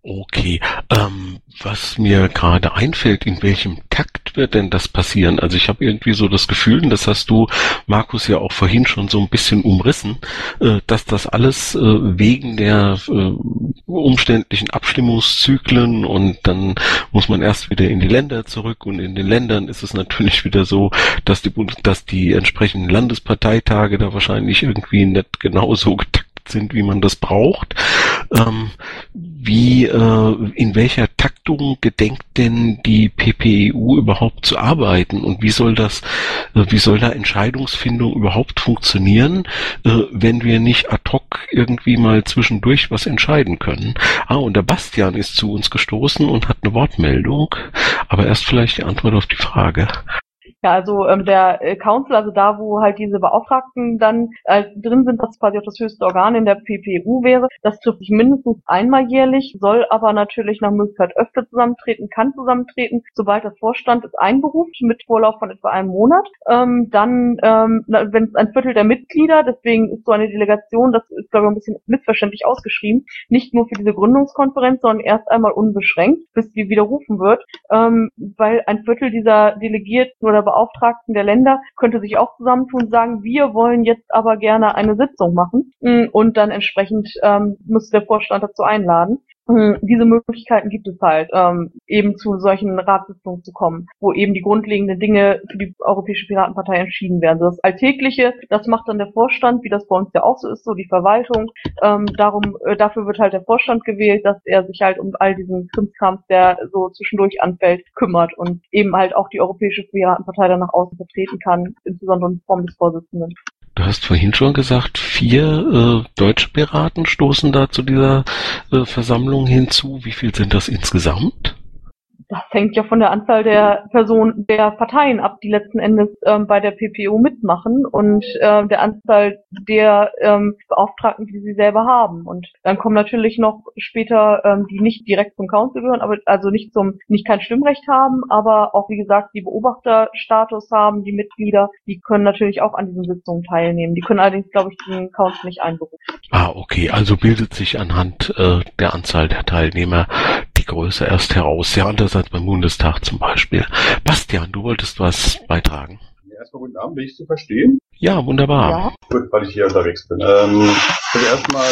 Okay, ähm, was mir gerade einfällt, in welchem Takt wird denn das passieren? Also ich habe irgendwie so das Gefühl, und das hast du, Markus, ja auch vorhin schon so ein bisschen umrissen, äh, dass das alles äh, wegen der äh, umständlichen Abstimmungszyklen und dann muss man erst wieder in die Länder zurück und in den Ländern ist es natürlich wieder so, dass die, dass die entsprechenden Landesparteitage da wahrscheinlich irgendwie nicht genauso *laughs* getaktet sind, wie man das braucht. Ähm, wie, äh, in welcher Taktung gedenkt denn die PPEU überhaupt zu arbeiten und wie soll das, äh, wie soll da Entscheidungsfindung überhaupt funktionieren, äh, wenn wir nicht ad hoc irgendwie mal zwischendurch was entscheiden können? Ah, und der Bastian ist zu uns gestoßen und hat eine Wortmeldung, aber erst vielleicht die Antwort auf die Frage. Ja, also ähm, der äh, Council, also da, wo halt diese Beauftragten dann äh, drin sind, was quasi auch das höchste Organ in der PPU wäre, das trifft sich mindestens einmal jährlich, soll aber natürlich nach Möglichkeit öfter zusammentreten, kann zusammentreten, sobald der Vorstand es einberuft, mit Vorlauf von etwa einem Monat. Ähm, dann, ähm, wenn es ein Viertel der Mitglieder, deswegen ist so eine Delegation, das ist glaube ich ein bisschen missverständlich ausgeschrieben, nicht nur für diese Gründungskonferenz, sondern erst einmal unbeschränkt, bis die widerrufen wird, ähm, weil ein Viertel dieser Delegierten oder Beauftragten der Länder könnte sich auch zusammentun und sagen, wir wollen jetzt aber gerne eine Sitzung machen mm, und dann entsprechend ähm, müsste der Vorstand dazu einladen. Hm, diese Möglichkeiten gibt es halt, ähm, eben zu solchen Ratssitzungen zu kommen, wo eben die grundlegenden Dinge für die Europäische Piratenpartei entschieden werden. Das Alltägliche, das macht dann der Vorstand, wie das bei uns ja auch so ist, so die Verwaltung. Ähm, darum, äh, dafür wird halt der Vorstand gewählt, dass er sich halt um all diesen Krimskampf, der so zwischendurch anfällt, kümmert und eben halt auch die Europäische Piratenpartei dann nach außen vertreten kann, insbesondere in Form des Vorsitzenden. Du hast vorhin schon gesagt, vier äh, deutsche Piraten stoßen da zu dieser äh, Versammlung hinzu. Wie viel sind das insgesamt? Das hängt ja von der Anzahl der Personen, der Parteien ab, die letzten Endes ähm, bei der PPO mitmachen und äh, der Anzahl der ähm, Beauftragten, die sie selber haben. Und dann kommen natürlich noch später, ähm, die nicht direkt zum Council gehören, aber also nicht zum, nicht kein Stimmrecht haben, aber auch wie gesagt die Beobachterstatus haben, die Mitglieder, die können natürlich auch an diesen Sitzungen teilnehmen. Die können allerdings, glaube ich, den Council nicht einberufen. Ah, okay. Also bildet sich anhand äh, der Anzahl der Teilnehmer die Größe erst heraus. Ja, anders als beim Bundestag zum Beispiel. Bastian, du wolltest was beitragen. Ja, erstmal guten Abend, bin ich zu verstehen? Ja, wunderbar. Ja. Gut, weil ich hier unterwegs bin. Ähm, also erstmal,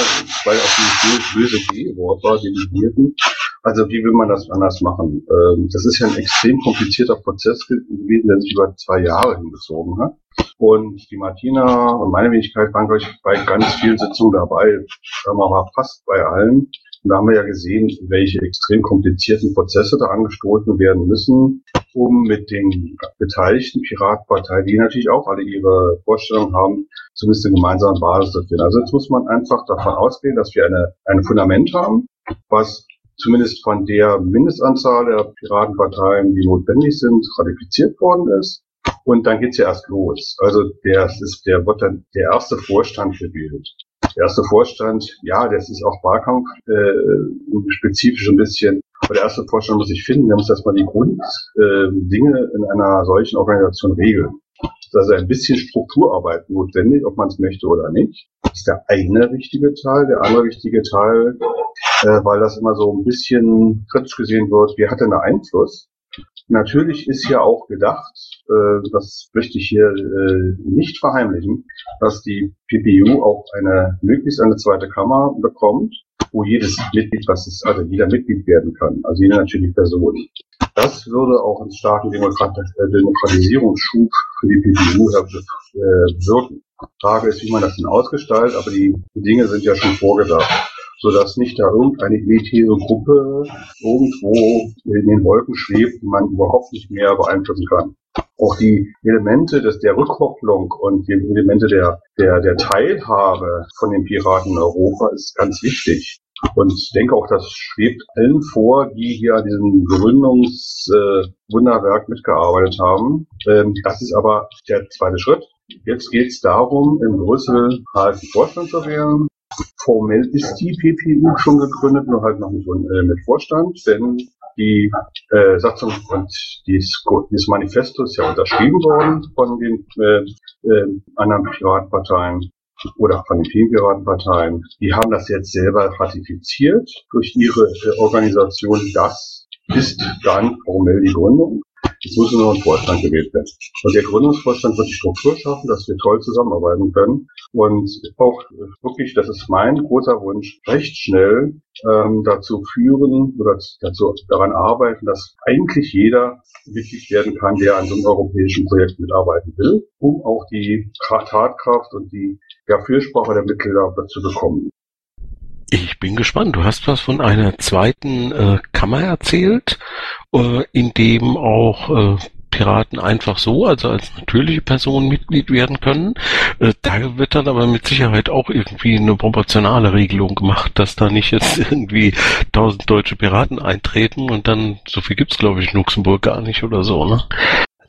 weil auch dieses böse G-Wort war, Delegierten. Also wie will man das anders machen? Ähm, das ist ja ein extrem komplizierter Prozess gewesen, der sich über zwei Jahre hingezogen hat. Und die Martina und meine Wenigkeit waren, glaube ich, bei ganz vielen Sitzungen dabei. Sagen wir mal fast bei allen. Und da haben wir ja gesehen, welche extrem komplizierten Prozesse da angestoßen werden müssen, um mit den beteiligten Piratenparteien, die natürlich auch alle ihre Vorstellungen haben, zumindest eine gemeinsame Basis zu finden. Also jetzt muss man einfach davon ausgehen, dass wir eine, ein Fundament haben, was zumindest von der Mindestanzahl der Piratenparteien, die notwendig sind, ratifiziert worden ist. Und dann geht's ja erst los. Also der, ist, der wird dann der erste Vorstand gewählt. Der erste Vorstand, ja, das ist auch Wahlkampf äh, spezifisch ein bisschen. Aber der erste Vorstand muss sich finden, der muss erstmal die Grunddinge äh, in einer solchen Organisation regeln. Da ist ein bisschen Strukturarbeit notwendig, ob man es möchte oder nicht. Das ist der eine wichtige Teil. Der andere wichtige Teil, äh, weil das immer so ein bisschen kritisch gesehen wird, wie hat denn der Einfluss? Natürlich ist ja auch gedacht, äh, das möchte ich hier äh, nicht verheimlichen, dass die PPU auch eine möglichst eine zweite Kammer bekommt, wo jedes Mitglied, was ist, also jeder Mitglied werden kann, also jede natürliche Person. Das würde auch einen starken Demokrat äh, Demokratisierungsschub für die PPU äh, wirken. Frage ist, wie man das denn ausgestaltet, aber die Dinge sind ja schon vorgedacht sodass nicht da irgendeine elitäre Gruppe irgendwo in den Wolken schwebt, die man überhaupt nicht mehr beeinflussen kann. Auch die Elemente des, der Rückkopplung und die Elemente der, der, der Teilhabe von den Piraten in Europa ist ganz wichtig. Und ich denke auch, das schwebt allen vor, die hier an diesem Gründungswunderwerk äh, mitgearbeitet haben. Ähm, das ist aber der zweite Schritt. Jetzt geht es darum, in Brüssel halt einen Vorstand zu wählen. Formell ist die PPU schon gegründet, nur halt noch äh, mit Vorstand, denn die äh, Satzung und dies, dieses Manifesto ist ja unterschrieben worden von den äh, äh, anderen Piratenparteien oder von den vielen Piratenparteien. Die haben das jetzt selber ratifiziert durch ihre äh, Organisation. Das ist dann formell die Gründung. Es muss nur ein Vorstand gewählt werden. Und der Gründungsvorstand wird die Struktur schaffen, dass wir toll zusammenarbeiten können. Und auch wirklich, das ist mein großer Wunsch, recht schnell ähm, dazu führen oder dazu daran arbeiten, dass eigentlich jeder Mitglied werden kann, der an so einem europäischen Projekt mitarbeiten will, um auch die Tatkraft und die ja, Fürsprache der Mitglieder zu bekommen. Ich bin gespannt. Du hast was von einer zweiten äh, Kammer erzählt, äh, in dem auch äh, Piraten einfach so, also als natürliche Person Mitglied werden können. Äh, da wird dann aber mit Sicherheit auch irgendwie eine proportionale Regelung gemacht, dass da nicht jetzt *laughs* irgendwie tausend deutsche Piraten eintreten und dann, so viel gibt's glaube ich in Luxemburg gar nicht oder so, ne?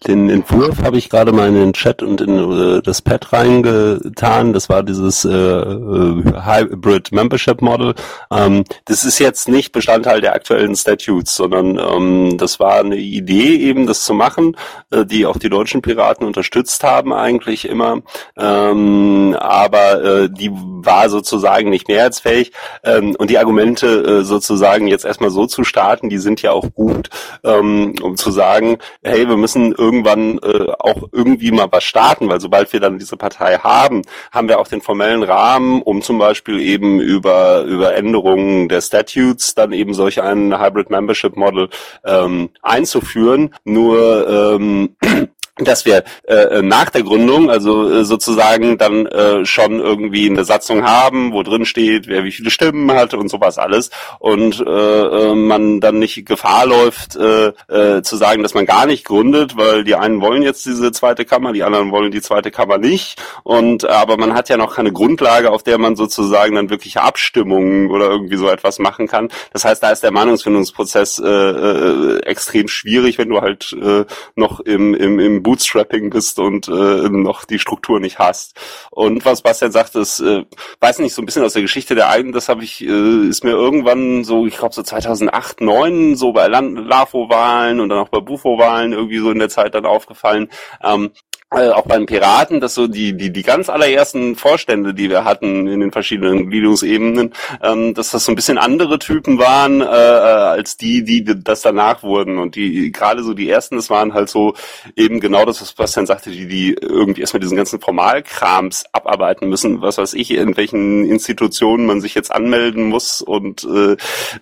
Den Entwurf habe ich gerade mal in den Chat und in äh, das Pad reingetan. Das war dieses äh, äh, Hybrid Membership Model. Ähm, das ist jetzt nicht Bestandteil der aktuellen Statutes, sondern ähm, das war eine Idee eben, das zu machen, äh, die auch die deutschen Piraten unterstützt haben eigentlich immer. Ähm, aber äh, die war sozusagen nicht mehrheitsfähig. Ähm, und die Argumente äh, sozusagen jetzt erstmal so zu starten, die sind ja auch gut, ähm, um zu sagen, hey, wir müssen irgendwann äh, auch irgendwie mal was starten, weil sobald wir dann diese Partei haben, haben wir auch den formellen Rahmen, um zum Beispiel eben über, über Änderungen der Statutes dann eben solch ein Hybrid Membership Model ähm, einzuführen. Nur ähm, dass wir äh, nach der Gründung, also äh, sozusagen dann äh, schon irgendwie eine Satzung haben, wo drin steht, wer wie viele Stimmen hat und sowas alles und äh, äh, man dann nicht Gefahr läuft äh, äh, zu sagen, dass man gar nicht gründet, weil die einen wollen jetzt diese zweite Kammer, die anderen wollen die zweite Kammer nicht und aber man hat ja noch keine Grundlage, auf der man sozusagen dann wirkliche Abstimmungen oder irgendwie so etwas machen kann. Das heißt, da ist der Meinungsfindungsprozess äh, äh, extrem schwierig, wenn du halt äh, noch im, im, im Bootstrapping bist und äh, noch die Struktur nicht hast. Und was Bastian sagt, ist, äh, weiß nicht, so ein bisschen aus der Geschichte der eigenen, das habe ich, äh, ist mir irgendwann so, ich glaube so 2008, 2009, so bei LAFO-Wahlen und dann auch bei Bufo-Wahlen irgendwie so in der Zeit dann aufgefallen, ähm, äh, auch beim Piraten, dass so die, die, die ganz allerersten Vorstände, die wir hatten in den verschiedenen Gliederungsebenen, ähm, dass das so ein bisschen andere Typen waren, äh, als die, die das danach wurden. Und die, gerade so die ersten, das waren halt so eben genau das, was Bastian sagte, die, die irgendwie erstmal diesen ganzen Formalkrams abarbeiten müssen, was weiß ich, in welchen Institutionen man sich jetzt anmelden muss und äh,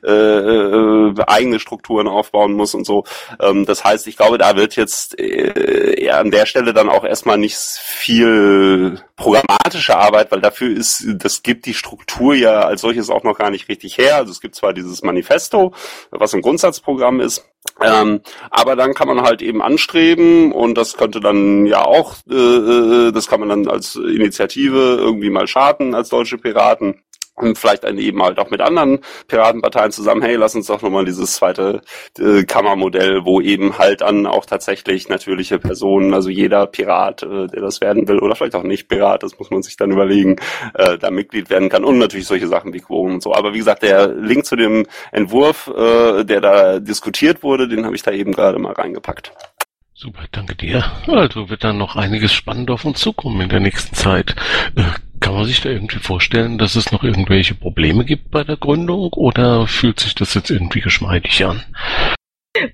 äh, eigene Strukturen aufbauen muss und so. Ähm, das heißt, ich glaube, da wird jetzt äh, eher an der Stelle dann auch erstmal nicht viel programmatische Arbeit, weil dafür ist, das gibt die Struktur ja als solches auch noch gar nicht richtig her. Also es gibt zwar dieses Manifesto, was ein Grundsatzprogramm ist, ähm, aber dann kann man halt eben anstreben und das könnte dann ja auch, äh, äh das kann man dann als Initiative irgendwie mal starten als deutsche Piraten und vielleicht eben halt auch mit anderen Piratenparteien zusammen, hey, lass uns doch nochmal dieses zweite äh, Kammermodell, wo eben halt dann auch tatsächlich natürliche Personen, also jeder Pirat, äh, der das werden will, oder vielleicht auch nicht Pirat, das muss man sich dann überlegen, äh, da Mitglied werden kann und natürlich solche Sachen wie Quorum und so. Aber wie gesagt, der Link zu dem Entwurf, äh, der da diskutiert wurde, den habe ich da eben gerade mal reingepackt. Super, danke dir. Also wird dann noch einiges spannend auf uns zukommen in der nächsten Zeit. Kann man sich da irgendwie vorstellen, dass es noch irgendwelche Probleme gibt bei der Gründung oder fühlt sich das jetzt irgendwie geschmeidig an?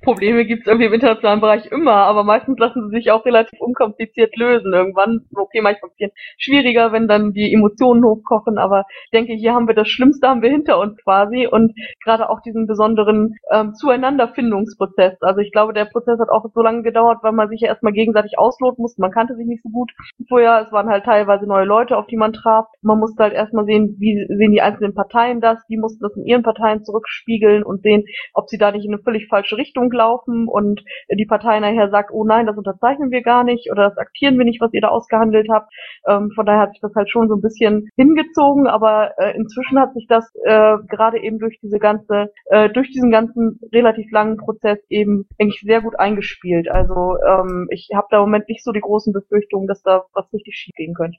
Probleme gibt es irgendwie im internationalen Bereich immer, aber meistens lassen sie sich auch relativ unkompliziert lösen. Irgendwann, okay, manchmal ein bisschen schwieriger, wenn dann die Emotionen hochkochen, aber ich denke, hier haben wir das Schlimmste haben wir hinter uns quasi und gerade auch diesen besonderen ähm, Zueinanderfindungsprozess. Also ich glaube, der Prozess hat auch so lange gedauert, weil man sich ja erstmal gegenseitig ausloten musste. Man kannte sich nicht so gut vorher. Es waren halt teilweise neue Leute, auf die man traf. Man musste halt erstmal sehen, wie sehen die einzelnen Parteien das. Die mussten das in ihren Parteien zurückspiegeln und sehen, ob sie da nicht in eine völlig falsche Richtung Richtung laufen und die Partei nachher sagt, oh nein, das unterzeichnen wir gar nicht oder das aktieren wir nicht, was ihr da ausgehandelt habt. Ähm, von daher hat sich das halt schon so ein bisschen hingezogen, aber äh, inzwischen hat sich das äh, gerade eben durch diese ganze, äh, durch diesen ganzen relativ langen Prozess eben, denke ich, sehr gut eingespielt. Also ähm, ich habe da im Moment nicht so die großen Befürchtungen, dass da was richtig schief gehen könnte.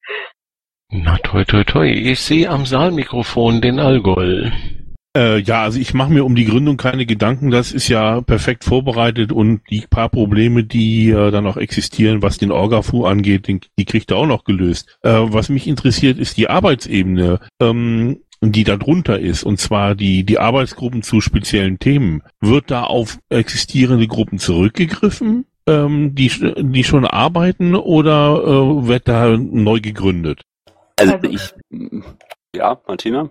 Na toi toi toi, ich sehe am Saalmikrofon den Allgäu. Äh, ja, also ich mache mir um die Gründung keine Gedanken. Das ist ja perfekt vorbereitet und die paar Probleme, die äh, dann auch existieren, was den Orgafu angeht, den, die kriegt er auch noch gelöst. Äh, was mich interessiert, ist die Arbeitsebene. Ähm, die da drunter ist, und zwar die, die Arbeitsgruppen zu speziellen Themen, wird da auf existierende Gruppen zurückgegriffen, ähm, die, die schon arbeiten, oder äh, wird da neu gegründet? Also, Also- ich, ja, Martina?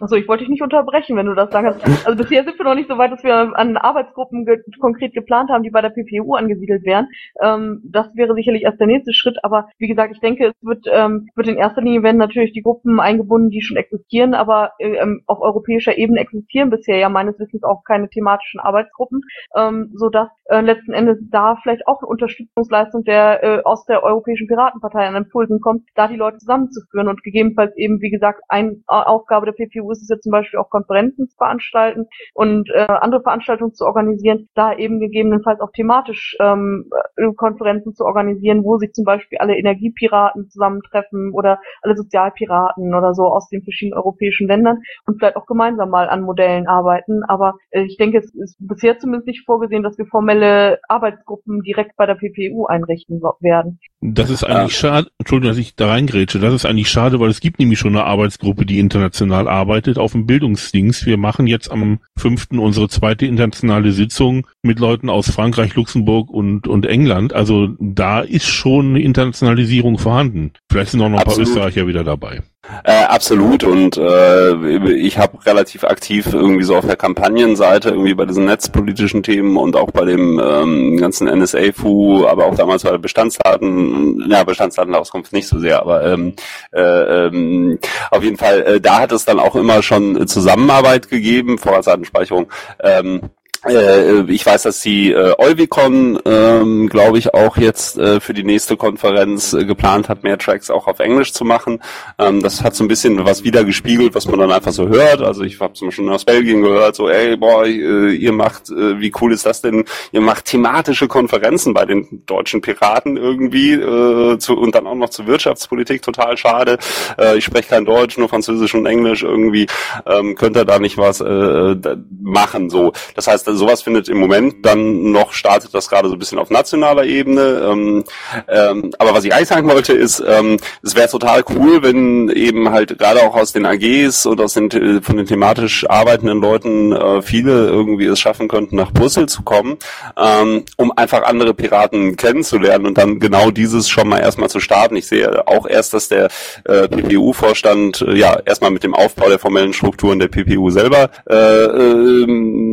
Achso, ich wollte dich nicht unterbrechen, wenn du das sagst. Also bisher sind wir noch nicht so weit, dass wir an Arbeitsgruppen ge konkret geplant haben, die bei der PPU angesiedelt wären. Ähm, das wäre sicherlich erst der nächste Schritt, aber wie gesagt, ich denke, es wird, ähm, wird in erster Linie werden natürlich die Gruppen eingebunden, die schon existieren, aber äh, ähm, auf europäischer Ebene existieren bisher ja meines Wissens auch keine thematischen Arbeitsgruppen, ähm, sodass äh, letzten Endes da vielleicht auch eine Unterstützungsleistung der äh, aus der Europäischen Piratenpartei an Impulsen kommt, da die Leute zusammenzuführen und gegebenenfalls eben, wie gesagt, eine Aufgabe der PPU ist es ja zum Beispiel auch Konferenzen zu veranstalten und äh, andere Veranstaltungen zu organisieren, da eben gegebenenfalls auch thematisch ähm, äh, Konferenzen zu organisieren, wo sich zum Beispiel alle Energiepiraten zusammentreffen oder alle Sozialpiraten oder so aus den verschiedenen europäischen Ländern und vielleicht auch gemeinsam mal an Modellen arbeiten. Aber äh, ich denke, es ist bisher zumindest nicht vorgesehen, dass wir formelle Arbeitsgruppen direkt bei der PPU einrichten so- werden. Das ist eigentlich schade, Entschuldigung, dass ich da reingrätsche, das ist eigentlich schade, weil es gibt nämlich schon eine Arbeitsgruppe, die international arbeitet auf dem Bildungsdienst. Wir machen jetzt am 5. unsere zweite internationale Sitzung mit Leuten aus Frankreich, Luxemburg und, und England. Also da ist schon eine Internationalisierung vorhanden. Vielleicht sind auch noch ein Absolut. paar Österreicher wieder dabei. Äh, absolut und äh, ich habe relativ aktiv irgendwie so auf der Kampagnenseite irgendwie bei diesen netzpolitischen Themen und auch bei dem ähm, ganzen NSA-Fu, aber auch damals bei Bestandsdaten, ja Bestandsdatenauskunft nicht so sehr, aber ähm, äh, ähm, auf jeden Fall, äh, da hat es dann auch immer schon Zusammenarbeit gegeben, Vorratsdatenspeicherung. Ähm, äh, ich weiß, dass die äh, Euvicon, ähm, glaube ich, auch jetzt äh, für die nächste Konferenz äh, geplant hat, mehr Tracks auch auf Englisch zu machen. Ähm, das hat so ein bisschen was wiedergespiegelt, was man dann einfach so hört. Also ich habe zum Beispiel aus Belgien gehört, so, ey, boah, äh, ihr macht, äh, wie cool ist das denn? Ihr macht thematische Konferenzen bei den deutschen Piraten irgendwie äh, zu, und dann auch noch zur Wirtschaftspolitik, total schade. Äh, ich spreche kein Deutsch, nur Französisch und Englisch irgendwie. Ähm, könnt ihr da nicht was äh, machen? So, das heißt, sowas findet im Moment dann noch startet das gerade so ein bisschen auf nationaler Ebene. Ähm, ähm, aber was ich eigentlich sagen wollte, ist, ähm, es wäre total cool, wenn eben halt gerade auch aus den AGs und aus den äh, von den thematisch arbeitenden Leuten äh, viele irgendwie es schaffen könnten, nach Brüssel zu kommen, ähm, um einfach andere Piraten kennenzulernen und dann genau dieses schon mal erstmal zu starten. Ich sehe auch erst, dass der äh, PPU-Vorstand äh, ja erstmal mit dem Aufbau der formellen Strukturen der PPU selber äh, ähm,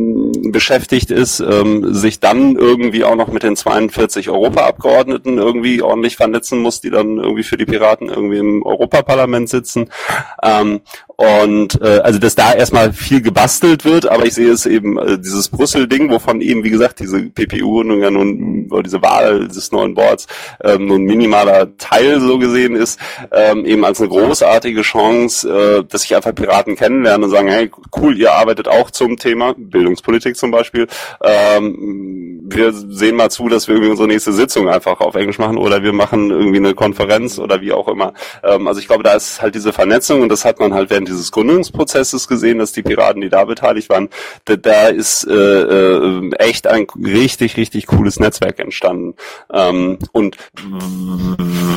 beschäftigt ist, ähm, sich dann irgendwie auch noch mit den 42 Europaabgeordneten irgendwie ordentlich vernetzen muss, die dann irgendwie für die Piraten irgendwie im Europaparlament sitzen. Ähm, und äh, also dass da erstmal viel gebastelt wird, aber ich sehe es eben äh, dieses Brüssel-Ding, wovon eben wie gesagt diese PPU nun ja nun oder diese Wahl des neuen Boards ähm, nur ein minimaler Teil so gesehen ist, ähm, eben als eine großartige Chance, äh, dass sich einfach Piraten kennenlernen und sagen, hey cool, ihr arbeitet auch zum Thema Bildungspolitik zum Beispiel. Ähm, wir sehen mal zu, dass wir irgendwie unsere nächste Sitzung einfach auf Englisch machen oder wir machen irgendwie eine Konferenz oder wie auch immer. Ähm, also ich glaube, da ist halt diese Vernetzung und das hat man halt während dieses Gründungsprozesses gesehen, dass die Piraten, die da beteiligt waren, da, da ist äh, äh, echt ein richtig, richtig cooles Netzwerk entstanden. Ähm, und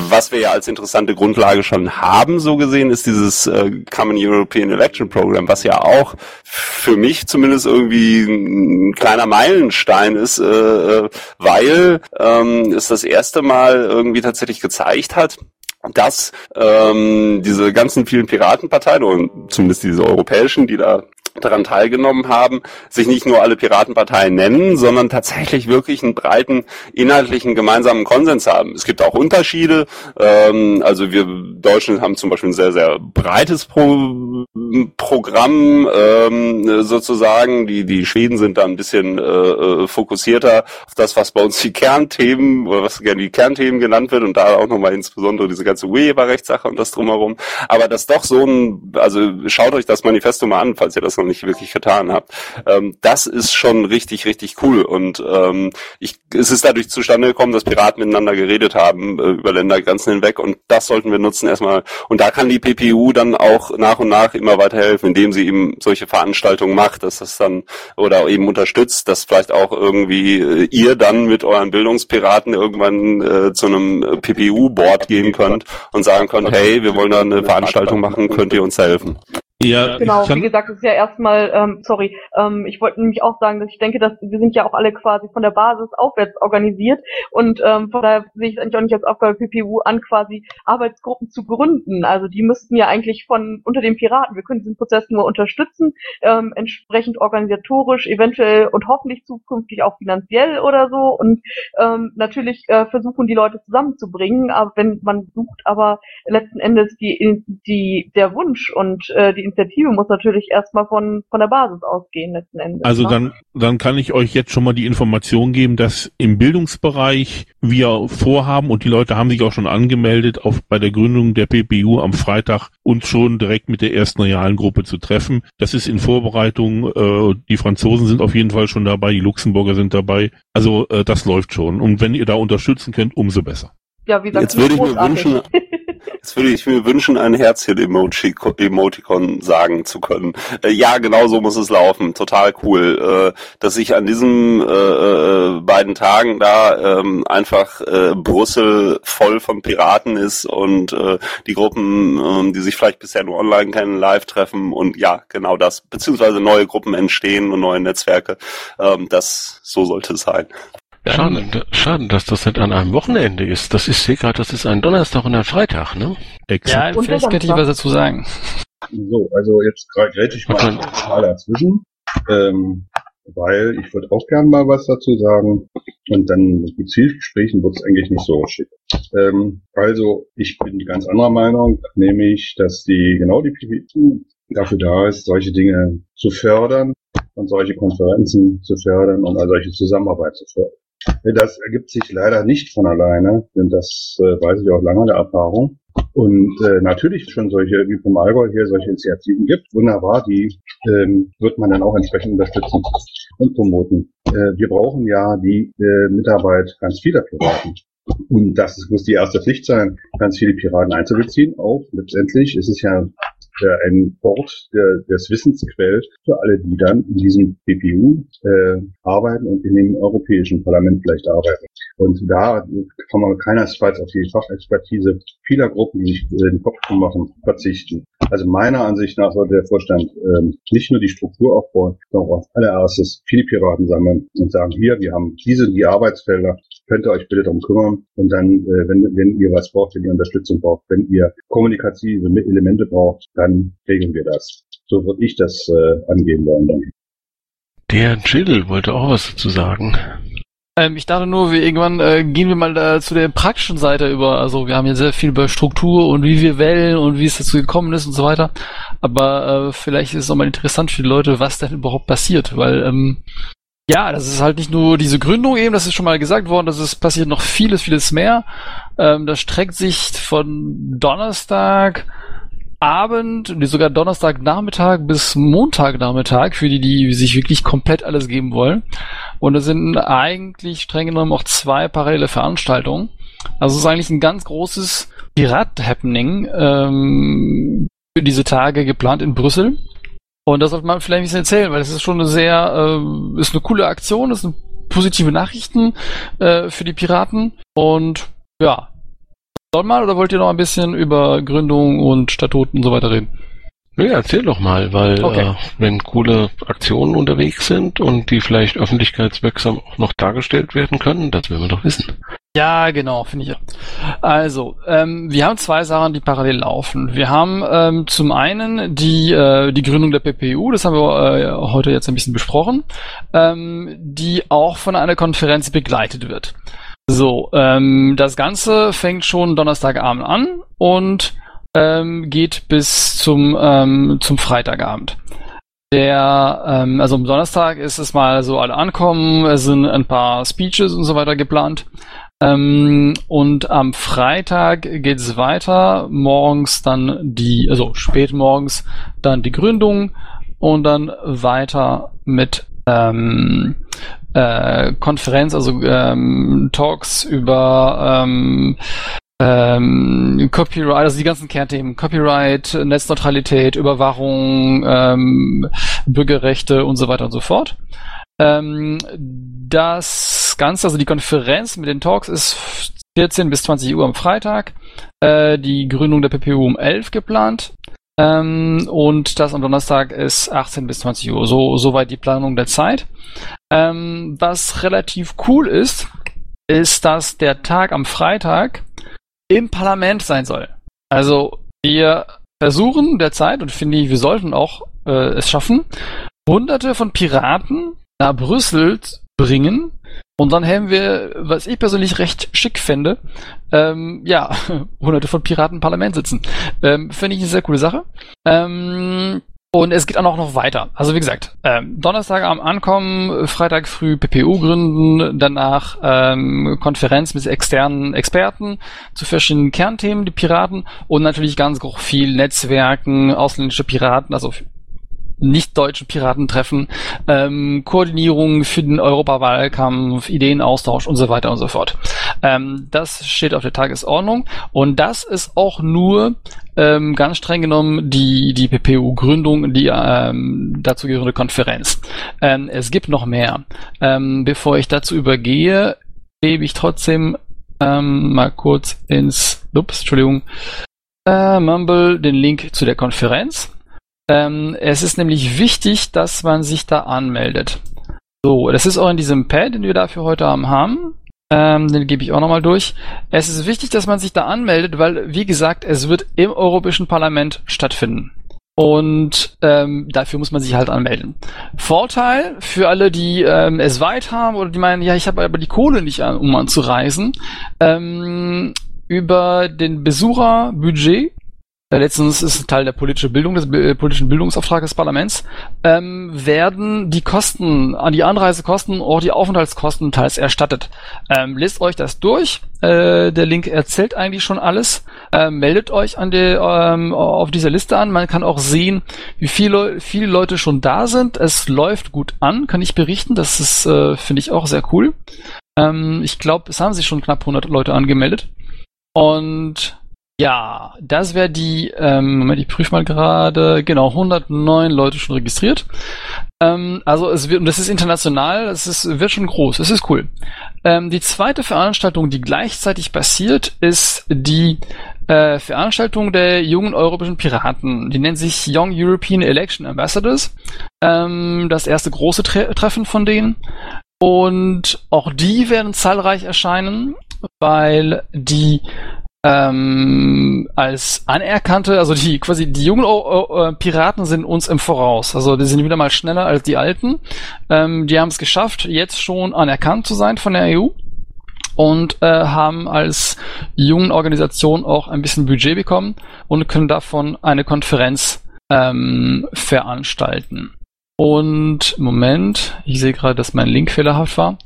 was wir ja als interessante Grundlage schon haben, so gesehen, ist dieses äh, Common European Election Program, was ja auch für mich zumindest irgendwie ein kleiner Meilenstein ist, äh, äh, weil ähm, es das erste Mal irgendwie tatsächlich gezeigt hat, dass ähm, diese ganzen vielen Piratenparteien, und zumindest diese europäischen, die da daran teilgenommen haben, sich nicht nur alle Piratenparteien nennen, sondern tatsächlich wirklich einen breiten inhaltlichen gemeinsamen Konsens haben. Es gibt auch Unterschiede. Ähm, also wir Deutschen haben zum Beispiel ein sehr, sehr breites Pro Programm ähm, sozusagen. Die, die Schweden sind da ein bisschen äh, äh, fokussierter auf das, was bei uns die Kernthemen oder was gerne die Kernthemen genannt wird und da auch nochmal insbesondere diese ganze Urheberrechtssache und das drumherum. Aber das doch so ein, also schaut euch das Manifesto mal an, falls ihr das noch nicht wirklich getan habt. Ähm, das ist schon richtig, richtig cool. Und ähm, ich, es ist dadurch zustande gekommen, dass Piraten miteinander geredet haben äh, über Ländergrenzen hinweg. Und das sollten wir nutzen erstmal. Und da kann die PPU dann auch nach und nach immer weiterhelfen, indem sie eben solche Veranstaltungen macht, dass das dann oder eben unterstützt, dass vielleicht auch irgendwie äh, ihr dann mit euren Bildungspiraten irgendwann äh, zu einem äh, PPU-Board gehen könnt und sagen könnt, hey, wir wollen da eine Veranstaltung machen, könnt ihr uns helfen? Ja, Genau, wie gesagt, es ist ja erstmal, ähm, sorry, ähm, ich wollte nämlich auch sagen, dass ich denke, dass wir sind ja auch alle quasi von der Basis aufwärts organisiert und ähm, von daher sehe ich es eigentlich auch nicht als Aufgabe PPU an, quasi Arbeitsgruppen zu gründen. Also die müssten ja eigentlich von unter den Piraten, wir können diesen Prozess nur unterstützen, ähm, entsprechend organisatorisch, eventuell und hoffentlich zukünftig auch finanziell oder so und ähm, natürlich äh, versuchen die Leute zusammenzubringen, aber wenn man sucht, aber letzten Endes die, die der Wunsch und äh, die Initiative muss natürlich erstmal von von der Basis ausgehen letzten Endes. also ne? dann, dann kann ich euch jetzt schon mal die Information geben, dass im Bildungsbereich wir vorhaben und die Leute haben sich auch schon angemeldet, auf, bei der Gründung der PPU am Freitag uns schon direkt mit der ersten realen Gruppe zu treffen. Das ist in Vorbereitung. Äh, die Franzosen sind auf jeden Fall schon dabei, die Luxemburger sind dabei. Also äh, das läuft schon. Und wenn ihr da unterstützen könnt, umso besser. ja, wie gesagt, Jetzt würde ich mir wünschen, *laughs* jetzt würde ich mir wünschen, ein Herzchen-Emoji, Emoticon sagen zu können. Äh, ja, genau so muss es laufen. Total cool, äh, dass ich an diesen äh, äh, beiden Tagen da ähm, einfach äh, Brüssel voll von Piraten ist und äh, die Gruppen, ähm, die sich vielleicht bisher nur online kennen, live treffen und ja, genau das, beziehungsweise neue Gruppen entstehen und neue Netzwerke. Ähm, das so sollte es sein. Schade, schade, dass das nicht an einem Wochenende ist. Das ist, sehe gerade, das ist ein Donnerstag und ein Freitag, ne? Exakt. Ja, Und vielleicht könnte ich was dazu sagen. So, also jetzt grätsche ich mal Okay. mal dazwischen, ähm, weil ich würde auch gern mal was dazu sagen und dann mit Zielgesprächen wird es eigentlich nicht so schick. Ähm, also ich bin ganz anderer Meinung, nämlich, dass die genau die PPU dafür da ist, solche Dinge zu fördern und solche Konferenzen zu fördern und all solche Zusammenarbeit zu fördern. Das ergibt sich leider nicht von alleine, denn das äh, weiß ich aus langer Erfahrung. Und äh, natürlich schon solche, wie vom Allgäu hier, solche Initiativen gibt. Wunderbar, die ähm, wird man dann auch entsprechend unterstützen und promoten. Äh, wir brauchen ja die äh, Mitarbeit ganz vieler Piraten. Und das muss die erste Pflicht sein, ganz viele Piraten einzubeziehen. Auch letztendlich ist es ja äh, ein Ort der, des Wissensquell für alle, die dann in diesem PPU äh, arbeiten und in dem Europäischen Parlament vielleicht arbeiten. Und da kann man keinesfalls auf die Fachexpertise vieler Gruppen, die sich äh, den Kopf machen, verzichten. Also meiner Ansicht nach sollte der Vorstand ähm, nicht nur die Struktur aufbauen, sondern auch als allererstes viele Piraten sammeln und sagen, hier, wir haben diese, die Arbeitsfelder, könnt ihr euch bitte darum kümmern. Und dann, äh, wenn, wenn ihr was braucht, wenn ihr Unterstützung braucht, wenn ihr kommunikative Elemente braucht, dann regeln wir das. So würde ich das äh, angehen wollen. Dann. Der Jill wollte auch was dazu sagen. Ähm, ich dachte nur, wir irgendwann äh, gehen wir mal da zu der praktischen Seite über. Also wir haben ja sehr viel über Struktur und wie wir wählen und wie es dazu gekommen ist und so weiter. Aber äh, vielleicht ist es auch mal interessant für die Leute, was denn überhaupt passiert, weil ähm, ja, das ist halt nicht nur diese Gründung eben, das ist schon mal gesagt worden, das ist passiert noch vieles, vieles mehr. Ähm, das streckt sich von Donnerstag Abend, sogar Donnerstagnachmittag bis Montagnachmittag für die, die sich wirklich komplett alles geben wollen. Und es sind eigentlich streng genommen auch zwei parallele Veranstaltungen. Also es ist eigentlich ein ganz großes Pirat-Happening ähm, für diese Tage geplant in Brüssel. Und das sollte man vielleicht ein bisschen erzählen, weil es ist schon eine sehr, äh, ist eine coole Aktion, ist eine positive Nachrichten äh, für die Piraten. Und ja, soll mal oder wollt ihr noch ein bisschen über Gründung und Statuten und so weiter reden? Ja, erzähl doch mal, weil Okay. äh, wenn coole Aktionen unterwegs sind und die vielleicht öffentlichkeitswirksam auch noch dargestellt werden können, das will man doch wissen. Ja, genau, finde ich. ja. Also, ähm, wir haben zwei Sachen, die parallel laufen. Wir haben ähm, zum einen die, äh, die Gründung der PPU, das haben wir äh, heute jetzt ein bisschen besprochen, ähm, die auch von einer Konferenz begleitet wird. So, ähm, das Ganze fängt schon Donnerstagabend an und ähm, geht bis zum, ähm, zum Freitagabend. Der, ähm, also am Donnerstag ist es mal so alle ankommen, es sind ein paar Speeches und so weiter geplant. Ähm, und am Freitag geht es weiter, morgens dann die, also spät morgens dann die Gründung und dann weiter mit ähm, äh, Konferenz, also ähm, Talks über ähm, ähm, Copyright, also die ganzen Kernthemen, Copyright, Netzneutralität, Überwachung, ähm, Bürgerrechte und so weiter und so fort. Ähm, das Ganze, also die Konferenz mit den Talks ist 14 bis 20 Uhr am Freitag, äh, die Gründung der PPU um 11 geplant. Ähm, und das am Donnerstag ist 18 bis 20 Uhr. So, soweit die Planung der Zeit. Ähm, was relativ cool ist, ist, dass der Tag am Freitag im Parlament sein soll. Also wir versuchen derzeit und finde ich, wir sollten auch äh, es schaffen, hunderte von Piraten nach Brüssel bringen. Und dann haben wir, was ich persönlich recht schick fände, ähm, ja, *laughs* hunderte von Piraten im Parlament sitzen. Ähm, Finde ich eine sehr coole Sache. Ähm, und es geht auch noch weiter. Also wie gesagt, ähm, Donnerstag am Ankommen, Freitag früh PPU gründen, danach ähm, Konferenz mit externen Experten zu verschiedenen Kernthemen, die Piraten und natürlich ganz viel Netzwerken, ausländische Piraten, also nicht-deutschen Piraten treffen, ähm, Koordinierung für den Europawahlkampf, Ideenaustausch und so weiter und so fort. Ähm, das steht auf der Tagesordnung und das ist auch nur ähm, ganz streng genommen die, die PPU-Gründung, die ähm, dazu gehörende Konferenz. Ähm, es gibt noch mehr. Ähm, bevor ich dazu übergehe, gebe ich trotzdem ähm, mal kurz ins, ups, Entschuldigung, äh, Mumble den Link zu der Konferenz. Ähm, es ist nämlich wichtig, dass man sich da anmeldet. So, das ist auch in diesem Pad, den wir dafür heute haben. Ähm, den gebe ich auch nochmal durch. Es ist wichtig, dass man sich da anmeldet, weil, wie gesagt, es wird im Europäischen Parlament stattfinden. Und ähm, dafür muss man sich halt anmelden. Vorteil für alle, die ähm, es weit haben oder die meinen, ja, ich habe aber die Kohle nicht, an, um anzureisen. Ähm, über den Besucherbudget letztens ist Teil der politische Bildung des äh, politischen Bildungsauftrags des Parlaments, ähm, werden die Kosten, an die Anreisekosten oder die Aufenthaltskosten teils erstattet. Ähm, lest euch das durch. Äh, der Link erzählt eigentlich schon alles. Ähm, meldet euch an der, ähm, auf dieser Liste an. Man kann auch sehen, wie viele, viele Leute schon da sind. Es läuft gut an, kann ich berichten. Das äh, finde ich auch sehr cool. Ähm, ich glaube, es haben sich schon knapp 100 Leute angemeldet. Und ja, das wäre die, ähm, Moment, ich prüfe mal gerade, genau, 109 Leute schon registriert. Ähm, also es wird, und das ist international, es ist, wird schon groß, es ist cool. Ähm, die zweite Veranstaltung, die gleichzeitig passiert, ist die äh, Veranstaltung der jungen europäischen Piraten. Die nennt sich Young European Election Ambassadors. Ähm, das erste große Tre Treffen von denen. Und auch die werden zahlreich erscheinen, weil die ähm, als anerkannte, also die quasi die jungen o o äh, Piraten sind uns im Voraus. Also die sind wieder mal schneller als die alten. Ähm, die haben es geschafft, jetzt schon anerkannt zu sein von der EU und äh, haben als jungen Organisation auch ein bisschen Budget bekommen und können davon eine Konferenz ähm, veranstalten. Und Moment, ich sehe gerade, dass mein Link fehlerhaft war.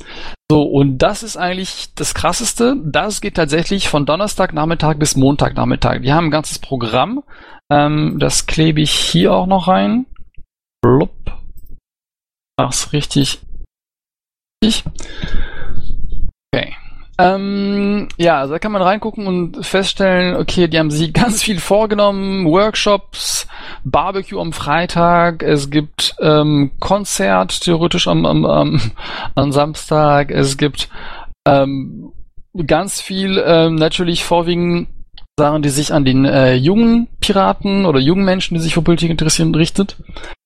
So, und das ist eigentlich das Krasseste. Das geht tatsächlich von Donnerstagnachmittag bis Montagnachmittag. Wir haben ein ganzes Programm. Ähm, das klebe ich hier auch noch rein. Blub. Mach's richtig. Okay. Ähm, ja, also da kann man reingucken und feststellen, okay, die haben sich *laughs* ganz viel vorgenommen, Workshops, Barbecue am Freitag, es gibt ähm, Konzert theoretisch am, am, am, *laughs* am Samstag, es gibt ähm, ganz viel ähm, natürlich vorwiegend Sachen, die sich an den äh, jungen Piraten oder jungen Menschen, die sich für Politik interessieren, richtet,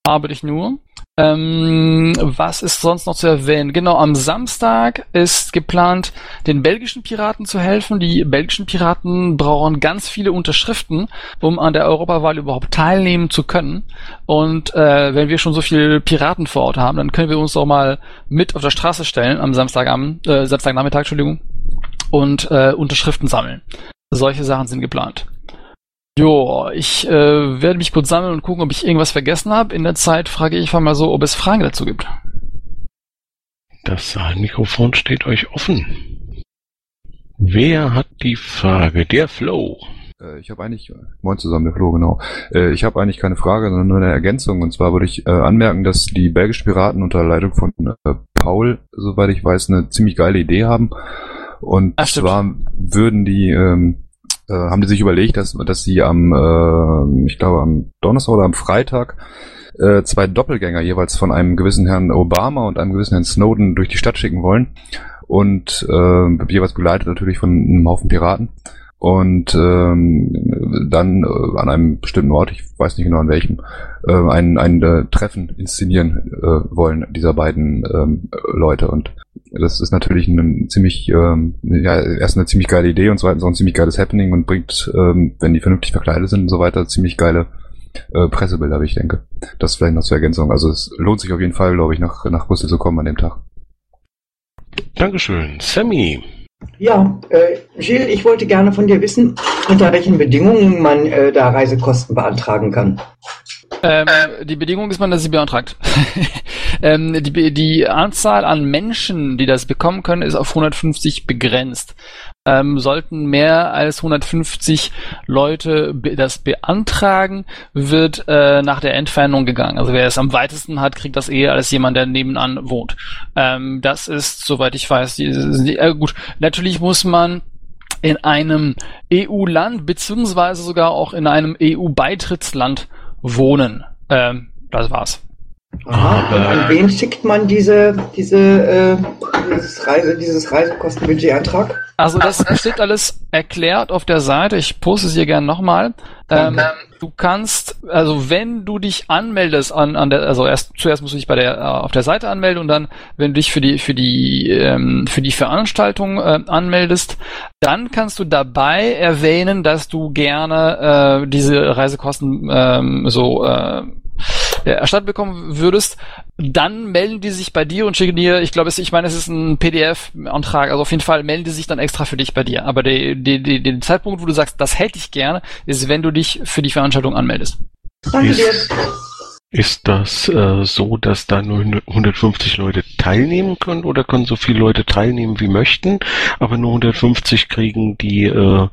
aber nicht nur. Ähm, was ist sonst noch zu erwähnen? Genau, am Samstag ist geplant, den belgischen Piraten zu helfen. Die belgischen Piraten brauchen ganz viele Unterschriften, um an der Europawahl überhaupt teilnehmen zu können. Und äh, wenn wir schon so viele Piraten vor Ort haben, dann können wir uns auch mal mit auf der Straße stellen am Samstagabend, äh, Samstagnachmittag, Entschuldigung, und äh, Unterschriften sammeln. Solche Sachen sind geplant. Jo, ich äh, werde mich kurz sammeln und gucken, ob ich irgendwas vergessen habe. In der Zeit frage ich einfach mal so, ob es Fragen dazu gibt. Das Saalmikrofon steht euch offen. Wer hat die Frage? Der Flow. Äh, Ich habe eigentlich, moin zusammen, der Flo, genau. Äh, Ich habe eigentlich keine Frage, sondern nur eine Ergänzung. Und zwar würde ich äh, anmerken, dass die belgischen Piraten unter Leitung von äh, Paul, soweit ich weiß, eine ziemlich geile Idee haben. Und Ach, zwar würden die, ähm, äh, haben die sich überlegt, dass, dass sie am, äh, ich glaube am Donnerstag oder am Freitag äh, zwei Doppelgänger jeweils von einem gewissen Herrn Obama und einem gewissen Herrn Snowden durch die Stadt schicken wollen. Und äh, jeweils begleitet natürlich von einem Haufen Piraten. Und ähm, dann äh, an einem bestimmten Ort, ich weiß nicht genau an welchem, äh, ein, ein äh, Treffen inszenieren äh, wollen dieser beiden ähm, Leute. Und das ist natürlich ein ziemlich, ähm, ja, erst eine ziemlich geile Idee und zweitens auch ein ziemlich geiles Happening und bringt, ähm, wenn die vernünftig verkleidet sind und so weiter, ziemlich geile äh, Pressebilder, wie ich denke. Das vielleicht noch zur Ergänzung. Also es lohnt sich auf jeden Fall, glaube ich, nach, nach Brüssel zu kommen an dem Tag. Dankeschön. Sammy. Ja, äh, Gilles, ich wollte gerne von dir wissen, unter welchen Bedingungen man äh, da Reisekosten beantragen kann. Ähm, die Bedingung ist man, dass sie beantragt. *laughs* ähm, die, die Anzahl an Menschen, die das bekommen können, ist auf 150 begrenzt. Ähm, sollten mehr als 150 Leute be das beantragen, wird äh, nach der Entfernung gegangen. Also wer es am weitesten hat, kriegt das eher als jemand, der nebenan wohnt. Ähm, das ist, soweit ich weiß, die, die, äh, gut. Natürlich muss man in einem EU-Land beziehungsweise sogar auch in einem EU-Beitrittsland wohnen. Ähm, das war's. Aha, und an wen schickt man diese, diese, äh, dieses Reise, dieses Reisekostenbudgetantrag? Also das steht alles erklärt auf der Seite. Ich poste es hier gerne nochmal. Ähm, du kannst, also wenn du dich anmeldest an, an der, also erst zuerst musst du dich bei der äh, auf der Seite anmelden und dann, wenn du dich für die für die ähm, für die Veranstaltung äh, anmeldest, dann kannst du dabei erwähnen, dass du gerne äh, diese Reisekosten ähm, so äh, erstattet bekommen würdest, dann melden die sich bei dir und schicken dir, ich glaube, ich meine, es ist ein PDF-Antrag, also auf jeden Fall melden die sich dann extra für dich bei dir. Aber die, die, den Zeitpunkt, wo du sagst, das hätte ich gerne, ist, wenn du dich für die Veranstaltung anmeldest. Danke dir. Ist das äh, so, dass da nur 150 Leute teilnehmen können oder können so viele Leute teilnehmen wie möchten, aber nur 150 kriegen die äh,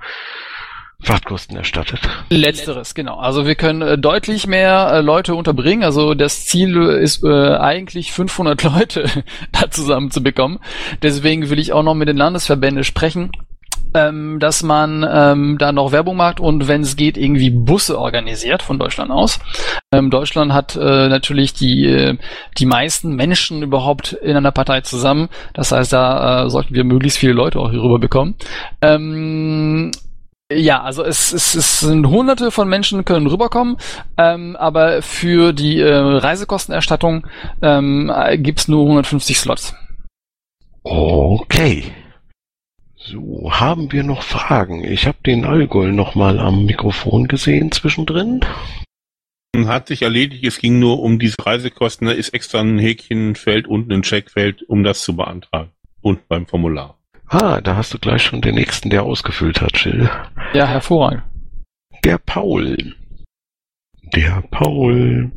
Fahrtkosten erstattet? Letzteres, genau. Also wir können äh, deutlich mehr äh, Leute unterbringen. Also das Ziel ist äh, eigentlich 500 *laughs* Leute da zusammen zu bekommen. Deswegen will ich auch noch mit den Landesverbänden sprechen ähm, dass man ähm, da noch Werbung macht und wenn es geht, irgendwie Busse organisiert von Deutschland aus. Ähm, Deutschland hat äh, natürlich die, äh, die meisten Menschen überhaupt in einer Partei zusammen. Das heißt, da äh, sollten wir möglichst viele Leute auch hier rüber bekommen. Ähm, ja, also es, es, es sind hunderte von Menschen können rüberkommen, ähm, aber für die äh, Reisekostenerstattung ähm, gibt's nur 150 Slots. Okay. So, haben wir noch Fragen? Ich habe den Allgäu noch mal am Mikrofon gesehen zwischendrin. Hat sich erledigt, es ging nur um diese Reisekosten, da ist extra ein Häkchenfeld und ein Checkfeld, um das zu beantragen. Und beim Formular. Ah, da hast du gleich schon den nächsten, der ausgefüllt hat, Jill. Ja, hervorragend. Der Paul. Der Paul.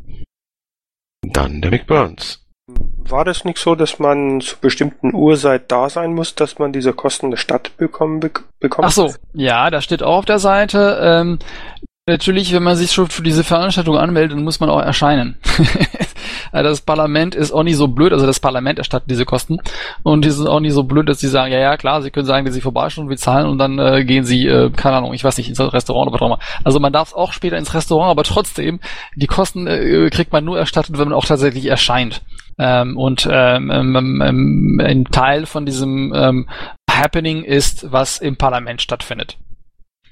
Dann der Mick Burns. War das nicht so, dass man zu bestimmten Uhrzeit da sein muss, dass man diese Kosten der Stadt bekommen, bek bekommt? Ach so, ja, das steht auch auf der Seite. Ähm, natürlich, wenn man sich schon für diese Veranstaltung anmeldet, dann muss man auch erscheinen. *laughs* das Parlament ist auch nicht so blöd, also das Parlament erstattet diese Kosten und die sind auch nicht so blöd, dass sie sagen, ja, ja, klar, sie können sagen, dass sie vorbeischauen, wir zahlen und dann äh, gehen sie, äh, keine Ahnung, ich weiß nicht, ins Restaurant oder was auch immer. Also man darf auch später ins Restaurant, aber trotzdem, die Kosten äh, kriegt man nur erstattet, wenn man auch tatsächlich erscheint. Ähm, und ähm, ähm, ähm, ein Teil von diesem ähm, Happening ist, was im Parlament stattfindet.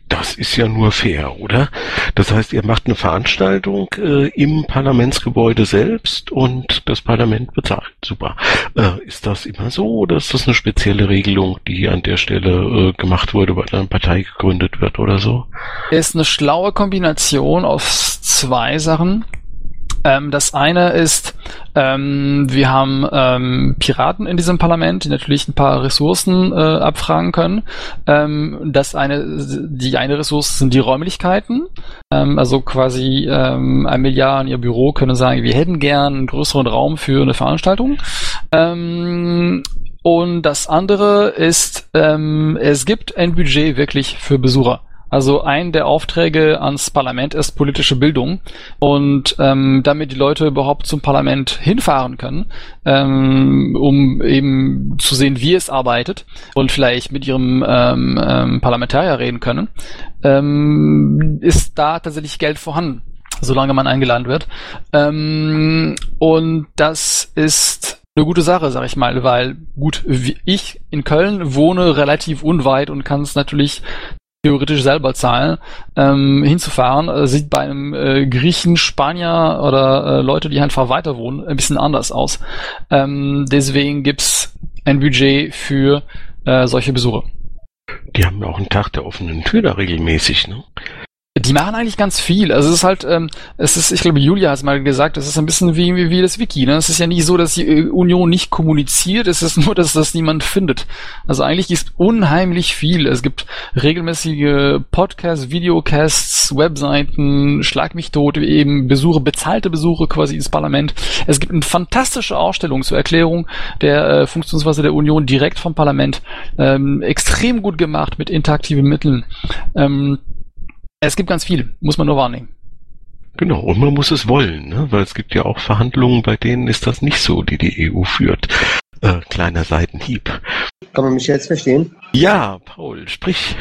Das ist ja nur fair, oder? Das heißt, ihr macht eine Veranstaltung äh, im Parlamentsgebäude selbst und das Parlament bezahlt. Super. Äh, ist das immer so oder ist das eine spezielle Regelung, die an der Stelle äh, gemacht wurde, weil eine Partei gegründet wird oder so? Ist eine schlaue Kombination aus zwei Sachen. Ähm, das eine ist, ähm, wir haben ähm, Piraten in diesem Parlament, die natürlich ein paar Ressourcen äh, abfragen können. Ähm, das eine, die eine Ressource sind die Räumlichkeiten. Ähm, also quasi ähm, ein Milliard in ihr Büro können sagen, wir hätten gern einen größeren Raum für eine Veranstaltung. Ähm, und das andere ist, ähm, es gibt ein Budget wirklich für Besucher. Also ein der Aufträge ans Parlament ist politische Bildung. Und ähm, damit die Leute überhaupt zum Parlament hinfahren können, ähm, um eben zu sehen, wie es arbeitet und vielleicht mit ihrem ähm, ähm, Parlamentarier reden können, ähm, ist da tatsächlich Geld vorhanden solange man eingeladen wird. Ähm, und das ist eine gute Sache, sag ich mal, weil gut, ich in Köln wohne relativ unweit und kann es natürlich theoretisch selber zahlen, ähm, hinzufahren. Äh, sieht bei einem äh, Griechen, Spanier oder äh, Leute, die einfach weiter wohnen, ein bisschen anders aus. Ähm, deswegen gibt's ein Budget für äh, solche Besuche. Die haben auch einen Tag der offenen Tür da regelmäßig, ne? Die machen eigentlich ganz viel. Also es ist halt, ähm, es ist, ich glaube, Julia hat es mal gesagt, es ist ein bisschen wie, wie, wie das Wiki. Ne? Es ist ja nicht so, dass die äh, Union nicht kommuniziert, es ist *laughs* nur, dass das niemand findet. Also eigentlich ist unheimlich viel. Es gibt regelmäßige Podcasts, Videocasts, Webseiten, Schlag mich tot, eben Besuche, bezahlte Besuche quasi ins Parlament. Es gibt eine fantastische Ausstellung zur Erklärung der äh, Funktionsweise der Union direkt vom Parlament. Ähm, extrem gut gemacht mit interaktiven Mitteln. Ähm, es gibt ganz viel, muss man nur wahrnehmen. Genau, und man muss es wollen, ne? weil es gibt ja auch Verhandlungen, bei denen ist das nicht so, die die EU führt. Äh, kleiner Seitenhieb. Kann man mich jetzt verstehen? Ja, Paul, sprich.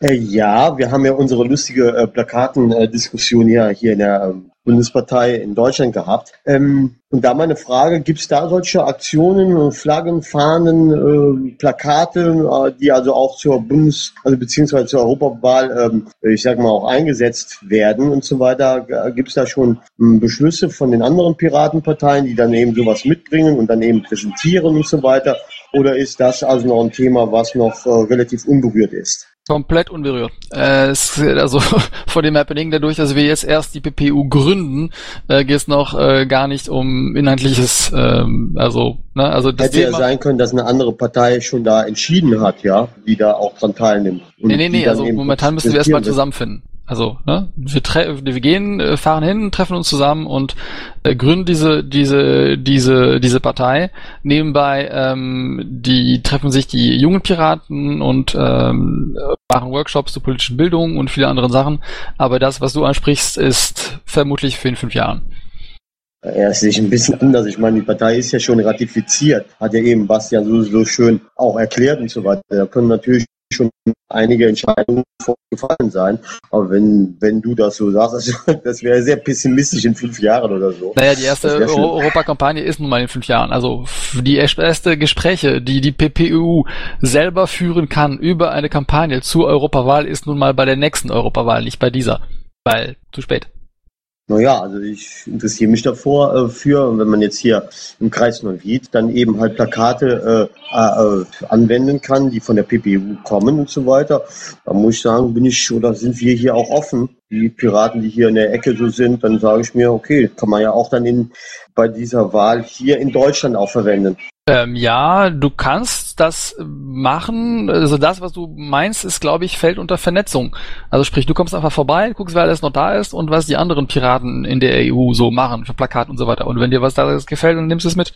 Äh, ja, wir haben ja unsere lustige äh, Plakatendiskussion ja hier in der ähm, Bundespartei in Deutschland gehabt. Ähm, und da meine Frage, gibt es da solche Aktionen, Flaggen, Fahnen, äh, Plakate, äh, die also auch zur Bundes-, also beziehungsweise zur Europawahl, ähm, ich sage mal, auch eingesetzt werden und so weiter? Gibt es da schon ähm, Beschlüsse von den anderen Piratenparteien, die dann eben sowas mitbringen und dann eben präsentieren und so weiter? Oder ist das also noch ein Thema, was noch äh, relativ unberührt ist? Komplett unberührt. Äh, es, also *laughs* vor dem Happening dadurch, dass wir jetzt erst die PPU gründen, äh, geht es noch äh, gar nicht um inhaltliches, ähm, also ne, also das hätte Thema, ja sein können, dass eine andere Partei schon da entschieden hat, ja, die da auch dran teilnimmt. Und nee, nee, nee, also momentan müssen wir erstmal zusammenfinden. Also, ne, wir, wir gehen, äh, fahren hin, treffen uns zusammen und äh, gründen diese, diese, diese, diese Partei. Nebenbei, ähm, die treffen sich die jungen Piraten und ähm, machen Workshops zur politischen Bildung und viele andere Sachen. Aber das, was du ansprichst, ist vermutlich für in fünf Jahren. Ja, es ist ein bisschen anders. Ich meine, die Partei ist ja schon ratifiziert, hat ja eben Bastian so, so schön auch erklärt und so weiter. Da können natürlich schon einige Entscheidungen gefallen sein. Aber wenn, wenn du das so sagst, *laughs* das wäre sehr pessimistisch in fünf Jahren oder so. Naja, die erste Euro Europakampagne ist nun mal in fünf Jahren. Also die erste Gespräche, die die PPU selber führen kann über eine Kampagne zur Europawahl, ist nun mal bei der nächsten Europawahl, nicht bei dieser. Weil zu spät. Naja, also ich interessiere mich davor äh, für, wenn man jetzt hier im Kreis Neuwied dann eben halt Plakate äh, äh, anwenden kann, die von der PPU kommen und so weiter, dann muss ich sagen, bin ich oder sind wir hier auch offen. Die Piraten, die hier in der Ecke so sind, dann sage ich mir, okay, kann man ja auch dann in, bei dieser Wahl hier in Deutschland auch verwenden. Ähm, ja, du kannst das machen. Also das, was du meinst, ist, glaube ich, fällt unter Vernetzung. Also sprich, du kommst einfach vorbei, guckst, wer alles noch da ist und was die anderen Piraten in der EU so machen für Plakate und so weiter. Und wenn dir was da gefällt, dann nimmst du es mit.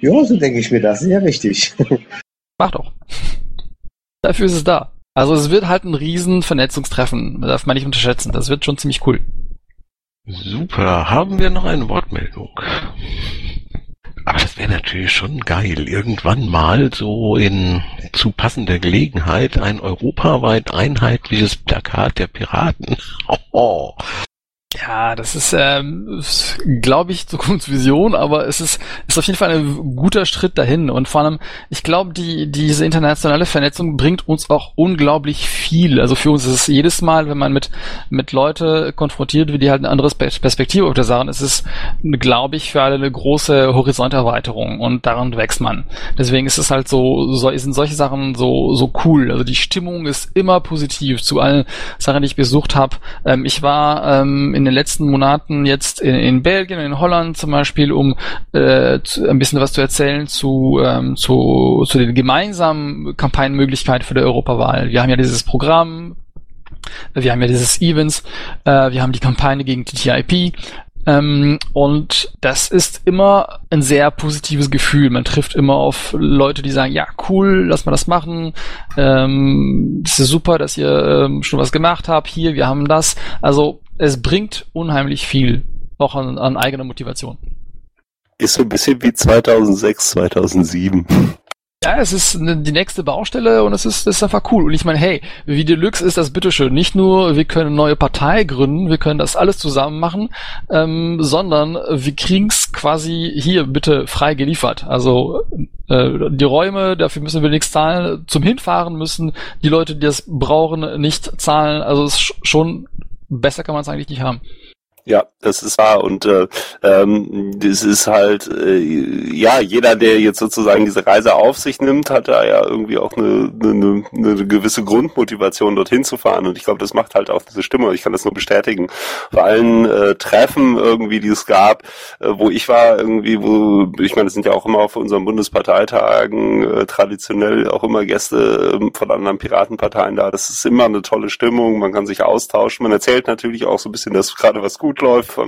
Ja, so denke ich mir das. Sehr richtig. *laughs* Mach doch. Dafür ist es da. Also es wird halt ein riesen Vernetzungstreffen. Das darf man nicht unterschätzen. Das wird schon ziemlich cool. Super. Haben wir noch eine Wortmeldung? Aber das wäre natürlich schon geil, irgendwann mal so in zu passender Gelegenheit ein europaweit einheitliches Plakat der Piraten. *laughs* Oh, ja, das ist, ähm, glaube ich, Zukunftsvision, aber es ist, ist auf jeden Fall ein guter Schritt dahin. Und vor allem, ich glaube, die, diese internationale Vernetzung bringt uns auch unglaublich viel. Also für uns ist es jedes Mal, wenn man mit, mit Leute konfrontiert wird, die halt eine andere Perspektive auf der Sache, ist es, glaube ich, für alle eine große Horizonterweiterung und daran wächst man. Deswegen ist es halt so, so sind solche Sachen so, so cool. Also die Stimmung ist immer positiv zu allen Sachen, die ich besucht habe. Ähm, ich war ähm, in in den letzten Monaten jetzt in, in Belgien, in Holland zum Beispiel, um äh, zu, ein bisschen was zu erzählen zu, ähm, zu, zu den gemeinsamen Kampagnenmöglichkeiten für die Europawahl. Wir haben ja dieses Programm, wir haben ja dieses Events, äh, wir haben die Kampagne gegen TTIP, ähm, und das ist immer ein sehr positives Gefühl. Man trifft immer auf Leute, die sagen, ja, cool, lass mal das machen. Ähm, es ist super, dass ihr ähm, schon was gemacht habt. Hier, wir haben das. Also es bringt unheimlich viel, auch an, an eigener Motivation. Ist so ein bisschen wie 2006, 2007. Ja, es ist ne, die nächste Baustelle und es ist, ist einfach cool. Und ich meine, hey, wie Deluxe ist das bitteschön. Nicht nur, wir können eine neue Partei gründen, wir können das alles zusammen machen, ähm, sondern wir kriegen's quasi hier bitte frei geliefert. Also äh, die Räume, dafür müssen wir nichts zahlen. Zum Hinfahren müssen die Leute, die das brauchen, nicht zahlen. Also es ist schon besser kann man es eigentlich nicht haben. Ja, das ist wahr und äh, ähm, das ist halt äh, ja jeder, der jetzt sozusagen diese Reise auf sich nimmt, hat da ja irgendwie auch eine, eine, eine gewisse Grundmotivation dorthin zu fahren und ich glaube, das macht halt auch diese Stimme. Ich kann das nur bestätigen. Vor allen äh, Treffen irgendwie, die es gab, äh, wo ich war irgendwie, wo ich meine, es sind ja auch immer auf unseren Bundesparteitagen äh, traditionell auch immer Gäste äh, von anderen Piratenparteien da. Das ist immer eine tolle Stimmung. Man kann sich austauschen. Man erzählt natürlich auch so ein bisschen, dass gerade was gut gut läuft.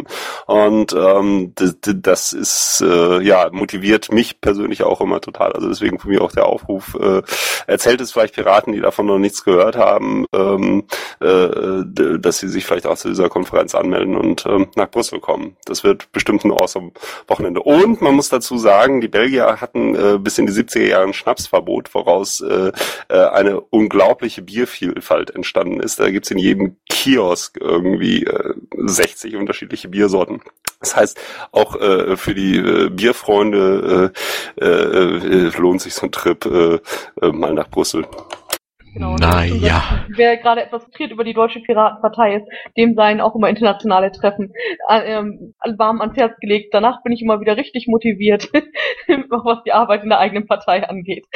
Und ähm, das, das ist äh, ja motiviert mich persönlich auch immer total. Also deswegen von mir auch der Aufruf, äh, erzählt es vielleicht Piraten, die davon noch nichts gehört haben, ähm, äh, dass sie sich vielleicht auch zu dieser Konferenz anmelden und ähm, nach Brüssel kommen. Das wird bestimmt ein awesome Wochenende. Und man muss dazu sagen, die Belgier hatten äh, bis in die 70er Jahre ein Schnapsverbot, voraus äh, äh, eine unglaubliche Biervielfalt entstanden ist. Da gibt's in jedem Kiosk irgendwie äh, 60 unterschiedliche Biersorten. Das heißt, auch äh, für die äh, Bierfreunde äh, äh, lohnt sich so ein Trip äh, äh, mal nach Brüssel. Genau, naja. Wer gerade etwas frustriert über die Deutsche Piratenpartei ist, dem seien auch immer internationale Treffen äh, ähm, warm ans Herz gelegt. Danach bin ich immer wieder richtig motiviert, *laughs* was die Arbeit in der eigenen Partei angeht.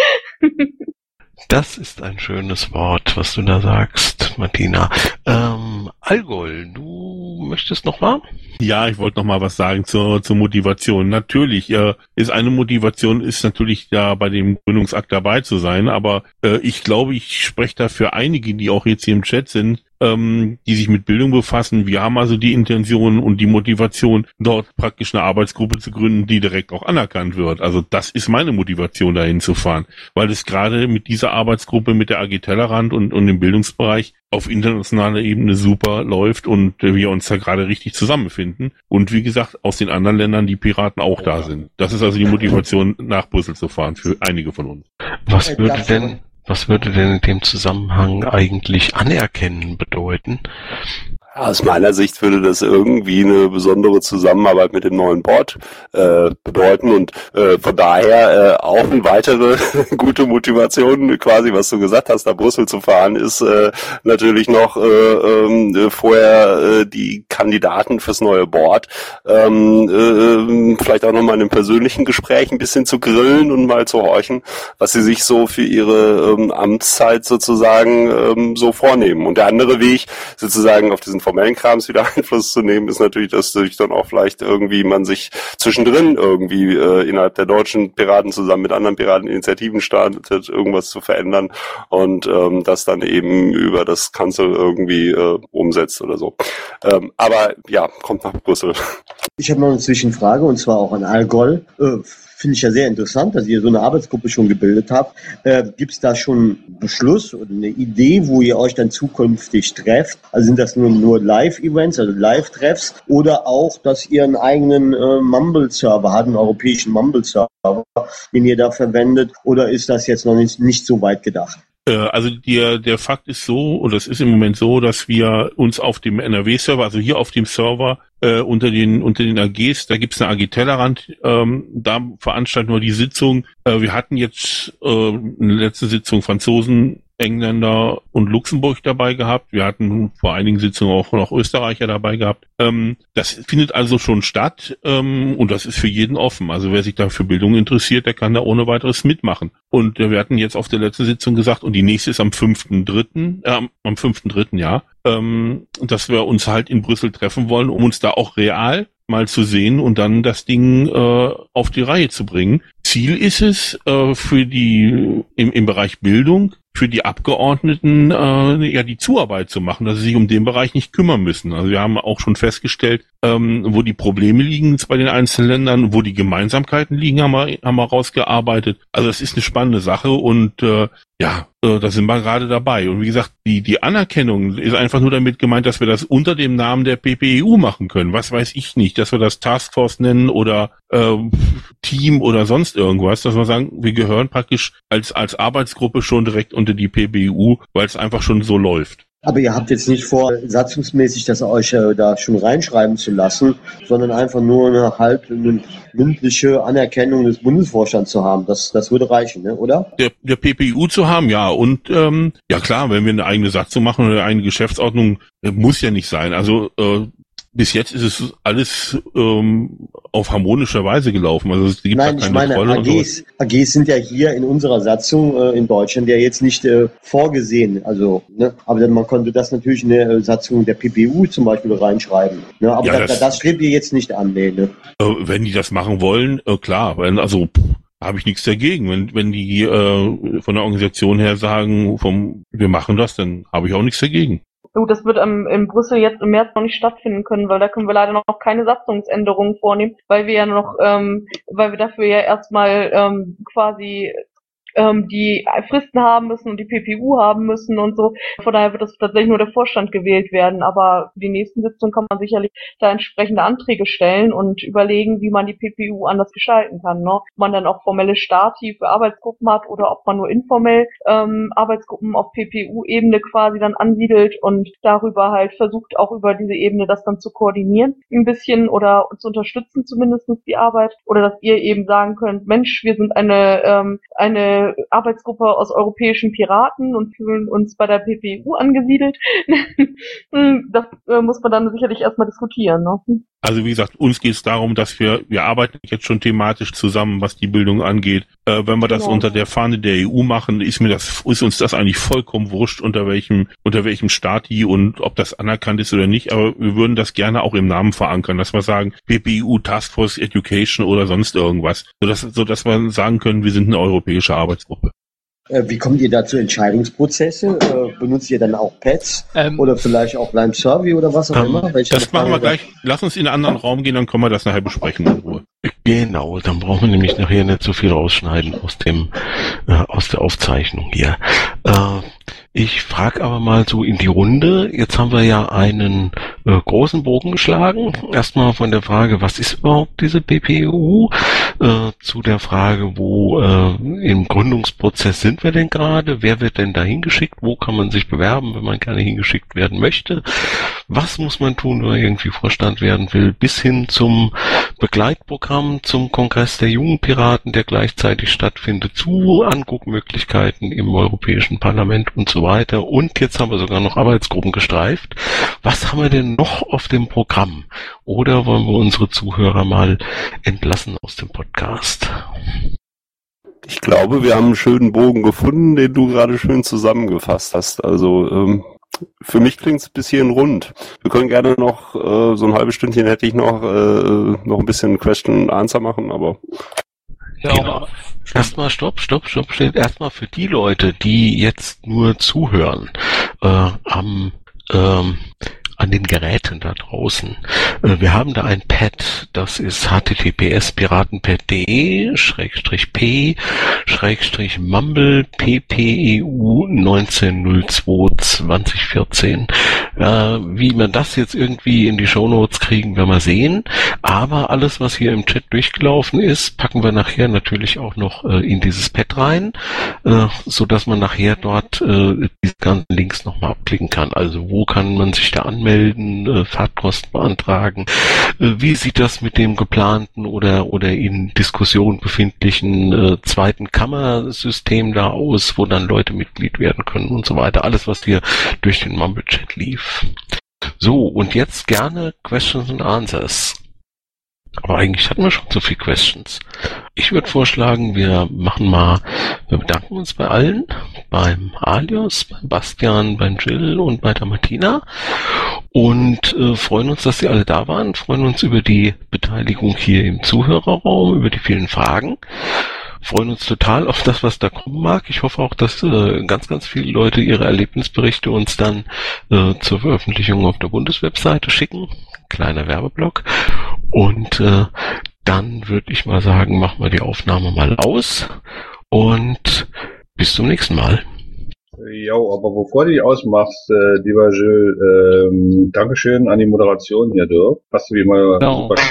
*laughs* Das ist ein schönes Wort, was du da sagst, Martina. Ähm, Algol, du möchtest noch mal? Ja, ich wollte noch mal was sagen zur, zur Motivation. Natürlich äh, ist eine Motivation, ist natürlich da bei dem Gründungsakt dabei zu sein, aber äh, ich glaube, ich spreche da für einige, die auch jetzt hier im Chat sind, ähm, die sich mit Bildung befassen. Wir haben also die Intention und die Motivation, dort praktisch eine Arbeitsgruppe zu gründen, die direkt auch anerkannt wird. Also das ist meine Motivation, dahin zu fahren, weil es gerade mit dieser Arbeitsgruppe, mit der AG Tellerrand und, und im Bildungsbereich auf internationaler Ebene super läuft und wir uns da gerade richtig zusammenfinden. Und wie gesagt, aus den anderen Ländern die Piraten auch da sind. Das ist also die Motivation, nach Brüssel zu fahren für einige von uns. Was würde denn was würde denn in dem Zusammenhang eigentlich anerkennen bedeuten? Aus meiner Sicht würde das irgendwie eine besondere Zusammenarbeit mit dem neuen Board äh, bedeuten und äh, von daher äh, auch eine weitere *laughs* gute Motivation, quasi was du gesagt hast, nach Brüssel zu fahren, ist äh, natürlich noch äh, äh, vorher äh, die Kandidaten fürs neue Board ähm, äh, vielleicht auch nochmal in einem persönlichen Gespräch ein bisschen zu grillen und mal zu horchen, was sie sich so für ihre ähm, Amtszeit sozusagen ähm, so vornehmen. Und der andere Weg sozusagen auf diesen formellen Krams *laughs* wieder Einfluss zu nehmen, ist natürlich, dass sich dann auch vielleicht irgendwie man sich zwischendrin irgendwie äh, innerhalb der deutschen Piraten zusammen mit anderen Pirateninitiativen startet, irgendwas zu verändern und ähm, das dann eben über das Kanzler irgendwie äh, umsetzt oder so. Ähm, aber ja, kommt nach Brüssel. Ich habe noch eine Zwischenfrage und zwar auch an Algol. Äh, finde ich ja sehr interessant, dass ihr so eine Arbeitsgruppe schon gebildet habt. Äh, Gibt es da schon Beschluss oder eine Idee, wo ihr euch dann zukünftig trefft? Also sind das nur, nur Live-Events, also Live-Treffs oder auch, dass ihr einen eigenen äh, Mumble-Server habt, einen europäischen Mumble-Server, den ihr da verwendet? Oder ist das jetzt noch nicht, nicht so weit gedacht? Äh, also der, der Fakt ist so, und es ist im Moment so, dass wir uns auf dem NRW-Server, also hier auf dem Server, äh, unter den unter den AGs, da gibt's eine AG Tellerrand, ähm, da veranstalten wir die Sitzung. Äh, wir hatten jetzt äh, eine letzte Sitzung Franzosen, Engländer und Luxemburg dabei gehabt. Wir hatten vor einigen Sitzungen auch noch Österreicher dabei gehabt. Ähm, das findet also schon statt ähm, und das ist für jeden offen. Also wer sich da für Bildung interessiert, der kann da ohne weiteres mitmachen. Und äh, wir hatten jetzt auf der letzten Sitzung gesagt, und die nächste ist am 5.3., äh, am 5.3., ja, ähm, dass wir uns halt in Brüssel treffen wollen, um uns da auch real mal zu sehen und dann das Ding äh, auf die Reihe zu bringen. Ziel ist es äh, für die im, im Bereich Bildung für die Abgeordneten äh, ja die Zuarbeit zu machen, dass sie sich um den Bereich nicht kümmern müssen. Also wir haben auch schon festgestellt, ähm, wo die Probleme liegen bei den einzelnen Ländern, wo die Gemeinsamkeiten liegen, haben wir, haben wir rausgearbeitet. Also das ist eine spannende Sache und äh, ja, äh, da sind wir gerade dabei. Und wie gesagt, die, die Anerkennung ist einfach nur damit gemeint, dass wir das unter dem Namen der PPEU machen können. Was weiß ich nicht, dass wir das Taskforce nennen oder äh, Team oder sonst irgendwas, dass wir sagen, wir gehören praktisch als, als Arbeitsgruppe schon direkt unter die PBU, weil es einfach schon so läuft. Aber ihr habt jetzt nicht vor, satzungsmäßig das euch äh, da schon reinschreiben zu lassen, sondern einfach nur eine halb eine mündliche Anerkennung des Bundesvorstands zu haben. Das, das würde reichen, ne? oder? Der, der PPU zu haben, ja. Und ähm, ja klar, wenn wir eine eigene Satzung machen oder eine Geschäftsordnung, äh, muss ja nicht sein. Also äh, bis jetzt ist es alles ähm, auf harmonischer Weise gelaufen. Also es gibt Nein, da ich keine meine, Trolle und AGs, AGs sind ja hier in unserer Satzung äh, in Deutschland ja jetzt nicht äh, vorgesehen. Also, ne? aber dann, man konnte das natürlich in der äh, Satzung der PPU zum Beispiel reinschreiben. Ne? Aber Ja, da, das- das strebt ihr jetzt nicht an, nee, ne? Äh, wenn die das machen wollen, äh, klar, wenn, also habe ich nichts dagegen. Wenn, wenn die äh, von der Organisation her sagen, vom, wir machen das, dann habe ich auch nichts dagegen. Gut, das wird ähm, in Brüssel jetzt im März noch nicht stattfinden können, weil da können wir leider noch keine Satzungsänderungen vornehmen, weil wir ja noch, ähm, weil wir dafür ja erstmal ähm, quasi ähm, die Fristen haben müssen und die PPU haben müssen und so. Von daher wird das tatsächlich nur der Vorstand gewählt werden. Aber die nächsten Sitzungen kann man sicherlich da entsprechende Anträge stellen und überlegen, wie man die PPU anders gestalten kann. Ne? Ob man dann auch formelle Stati für Arbeitsgruppen hat oder ob man nur informell ähm, Arbeitsgruppen auf PPU-Ebene quasi dann ansiedelt und darüber halt versucht, auch über diese Ebene das dann zu koordinieren ein bisschen oder zu unterstützen zumindestens die Arbeit. Oder dass ihr eben sagen könnt, Mensch, wir sind eine, ähm, eine Arbeitsgruppe aus europäischen Piraten und fühlen uns bei der PPU angesiedelt. *laughs* das äh, muss man dann sicherlich erstmal diskutieren. Ne? Also wie gesagt, uns geht es darum, dass wir, wir arbeiten jetzt schon thematisch zusammen, was die Bildung angeht. Äh, wenn wir das Genau. unter der Fahne der EU machen, ist mir das, ist uns das eigentlich vollkommen wurscht, unter welchem, unter welchem Staat die und ob das anerkannt ist oder nicht. Aber wir würden das gerne auch im Namen verankern, dass wir sagen, PPU Task Force Education oder sonst irgendwas, sodass, sodass wir sagen können, wir sind eine europäische Arbeitsgruppe. Äh, wie kommt ihr da zu Entscheidungsprozesse? Äh, benutzt ihr dann auch Pads Ähm, oder vielleicht auch Lime Survey oder was auch Ähm, immer? Welche Das machen wir gleich. Lass uns in einen anderen Raum gehen, dann können wir das nachher besprechen in Ruhe. Genau, dann brauchen wir nämlich nachher nicht so viel rausschneiden aus dem äh, aus der Aufzeichnung hier. Äh, ich frage aber mal so in die Runde. Jetzt haben wir ja einen äh, großen Bogen geschlagen. Erstmal von der Frage, was ist überhaupt diese BPU? Äh, zu der Frage, wo äh, im Gründungsprozess sind wir denn gerade? Wer wird denn da hingeschickt? Wo kann man sich bewerben, wenn man gerne hingeschickt werden möchte? Was muss man tun, wenn man irgendwie Vorstand werden will? Bis hin zum Begleitprogramm zum Kongress der jungen Piraten, der gleichzeitig stattfindet, zu Anguckmöglichkeiten im Europäischen Parlament und so weiter. Und jetzt haben wir sogar noch Arbeitsgruppen gestreift. Was haben wir denn noch auf dem Programm? Oder wollen wir unsere Zuhörer mal entlassen aus dem Podcast? Ich glaube, wir haben einen schönen Bogen gefunden, den du gerade schön zusammengefasst hast. Also ähm, für mich klingt es bis hierhin rund. Wir können gerne noch äh, so ein halbes Stündchen hätte ich noch äh, noch ein bisschen Question and Answer machen, aber ja, Genau. Erstmal stopp, stopp, stopp, stopp. Erstmal für die Leute, die jetzt nur zuhören, äh, am, ähm, an den Geräten da draußen. Äh, wir haben da ein Pad, das ist https piratenpad.de schrägstrich p schrägstrich mumble ppeu 1902 2014. Äh, wie man das jetzt irgendwie in die Shownotes kriegen, werden wir sehen. Aber alles, was hier im Chat durchgelaufen ist, packen wir nachher natürlich auch noch äh, in dieses Pad rein, äh, so dass man nachher dort diese ganzen Links nochmal abklicken kann. Also wo kann man sich da anmelden, äh, Fahrtkosten beantragen, äh, wie sieht das mit dem geplanten oder oder in Diskussion befindlichen äh, zweiten Kammersystem da aus, wo dann Leute Mitglied werden können und so weiter. Alles, was hier durch den Mumble Chat lief. So, und jetzt gerne Questions and Answers. Aber eigentlich hatten wir schon so viel Questions. Ich würde vorschlagen, wir machen mal, wir bedanken uns bei allen, beim Alios, beim Bastian, beim Jill und bei der Martina und äh, freuen uns, dass Sie alle da waren, freuen uns über die Beteiligung hier im Zuhörerraum, über die vielen Fragen freuen uns total auf das, was da kommen mag. Ich hoffe auch, dass äh, ganz, ganz viele Leute ihre Erlebnisberichte uns dann äh, zur Veröffentlichung auf der Bundeswebseite schicken. Kleiner Werbeblock. Und äh, dann würde ich mal sagen, machen wir die Aufnahme mal aus und bis zum nächsten Mal. Ja, aber bevor du die ausmachst, äh, lieber Jill, ähm, Dankeschön an die Moderation hier, du. Hast du wie immer Genau. super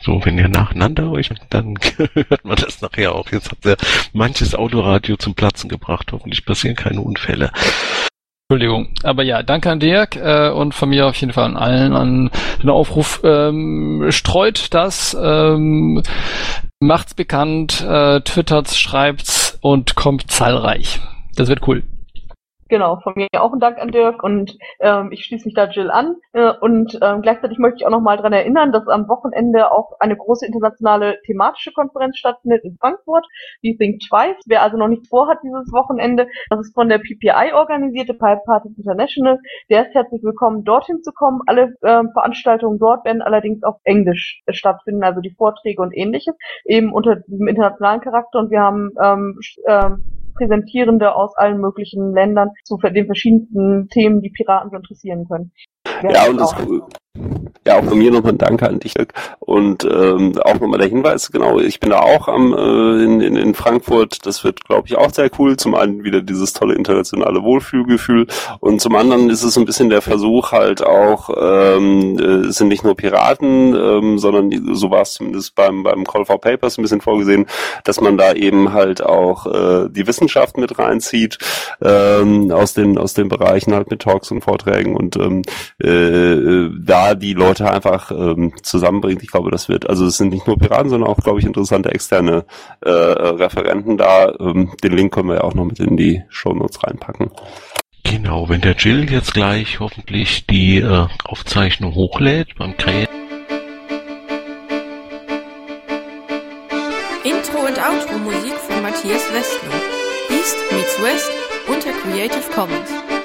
So, wenn ihr nacheinander euch, dann *laughs* hört man das nachher auch. Jetzt habt ihr manches Autoradio zum Platzen gebracht. Hoffentlich passieren keine Unfälle. Entschuldigung. Aber ja, danke an Dirk äh, und von mir auf jeden Fall an allen an den Aufruf. Ähm, streut das, ähm, macht's bekannt, äh, twittert's, schreibt's und kommt zahlreich. Das wird cool. Genau, von mir auch ein Dank an Dirk und ähm, ich schließe mich da Jill an. Äh, und ähm, gleichzeitig möchte ich auch nochmal dran erinnern, dass am Wochenende auch eine große internationale thematische Konferenz stattfindet in Frankfurt, die Think Twice. Wer also noch nichts vorhat dieses Wochenende, das ist von der PPI organisierte, Pipe Parties International, der ist herzlich willkommen, dorthin zu kommen. Alle ähm, Veranstaltungen dort werden allerdings auf Englisch stattfinden, also die Vorträge und ähnliches, eben unter diesem internationalen Charakter. Und wir haben ähm, ähm, Präsentierende aus allen möglichen Ländern zu den verschiedensten Themen, die Piraten so interessieren können. Ja, und das, ja, auch von mir nochmal ein Danke an dich, Dirk. Und ähm, auch nochmal der Hinweis, genau, ich bin da auch am äh, in, in, in Frankfurt. Das wird, glaube ich, auch sehr cool. Zum einen wieder dieses tolle internationale Wohlfühlgefühl und zum anderen ist es ein bisschen der Versuch halt auch, ähm, äh, es sind nicht nur Piraten, ähm, sondern so war es zumindest beim, beim Call for Papers ein bisschen vorgesehen, dass man da eben halt auch äh, die Wissenschaft mit reinzieht, ähm, aus den, aus den Bereichen halt mit Talks und Vorträgen und ähm, äh, da die Leute einfach ähm, zusammenbringt. Ich glaube, das wird, also es sind nicht nur Piraten, sondern auch, glaube ich, interessante externe äh, Referenten da. Ähm, den Link können wir ja auch noch mit in die Show Notes reinpacken. Genau, wenn der Jill jetzt gleich hoffentlich die äh, Aufzeichnung hochlädt beim Krähen. Intro und Outro Musik von Matthias Westner. East meets West unter Creative Commons.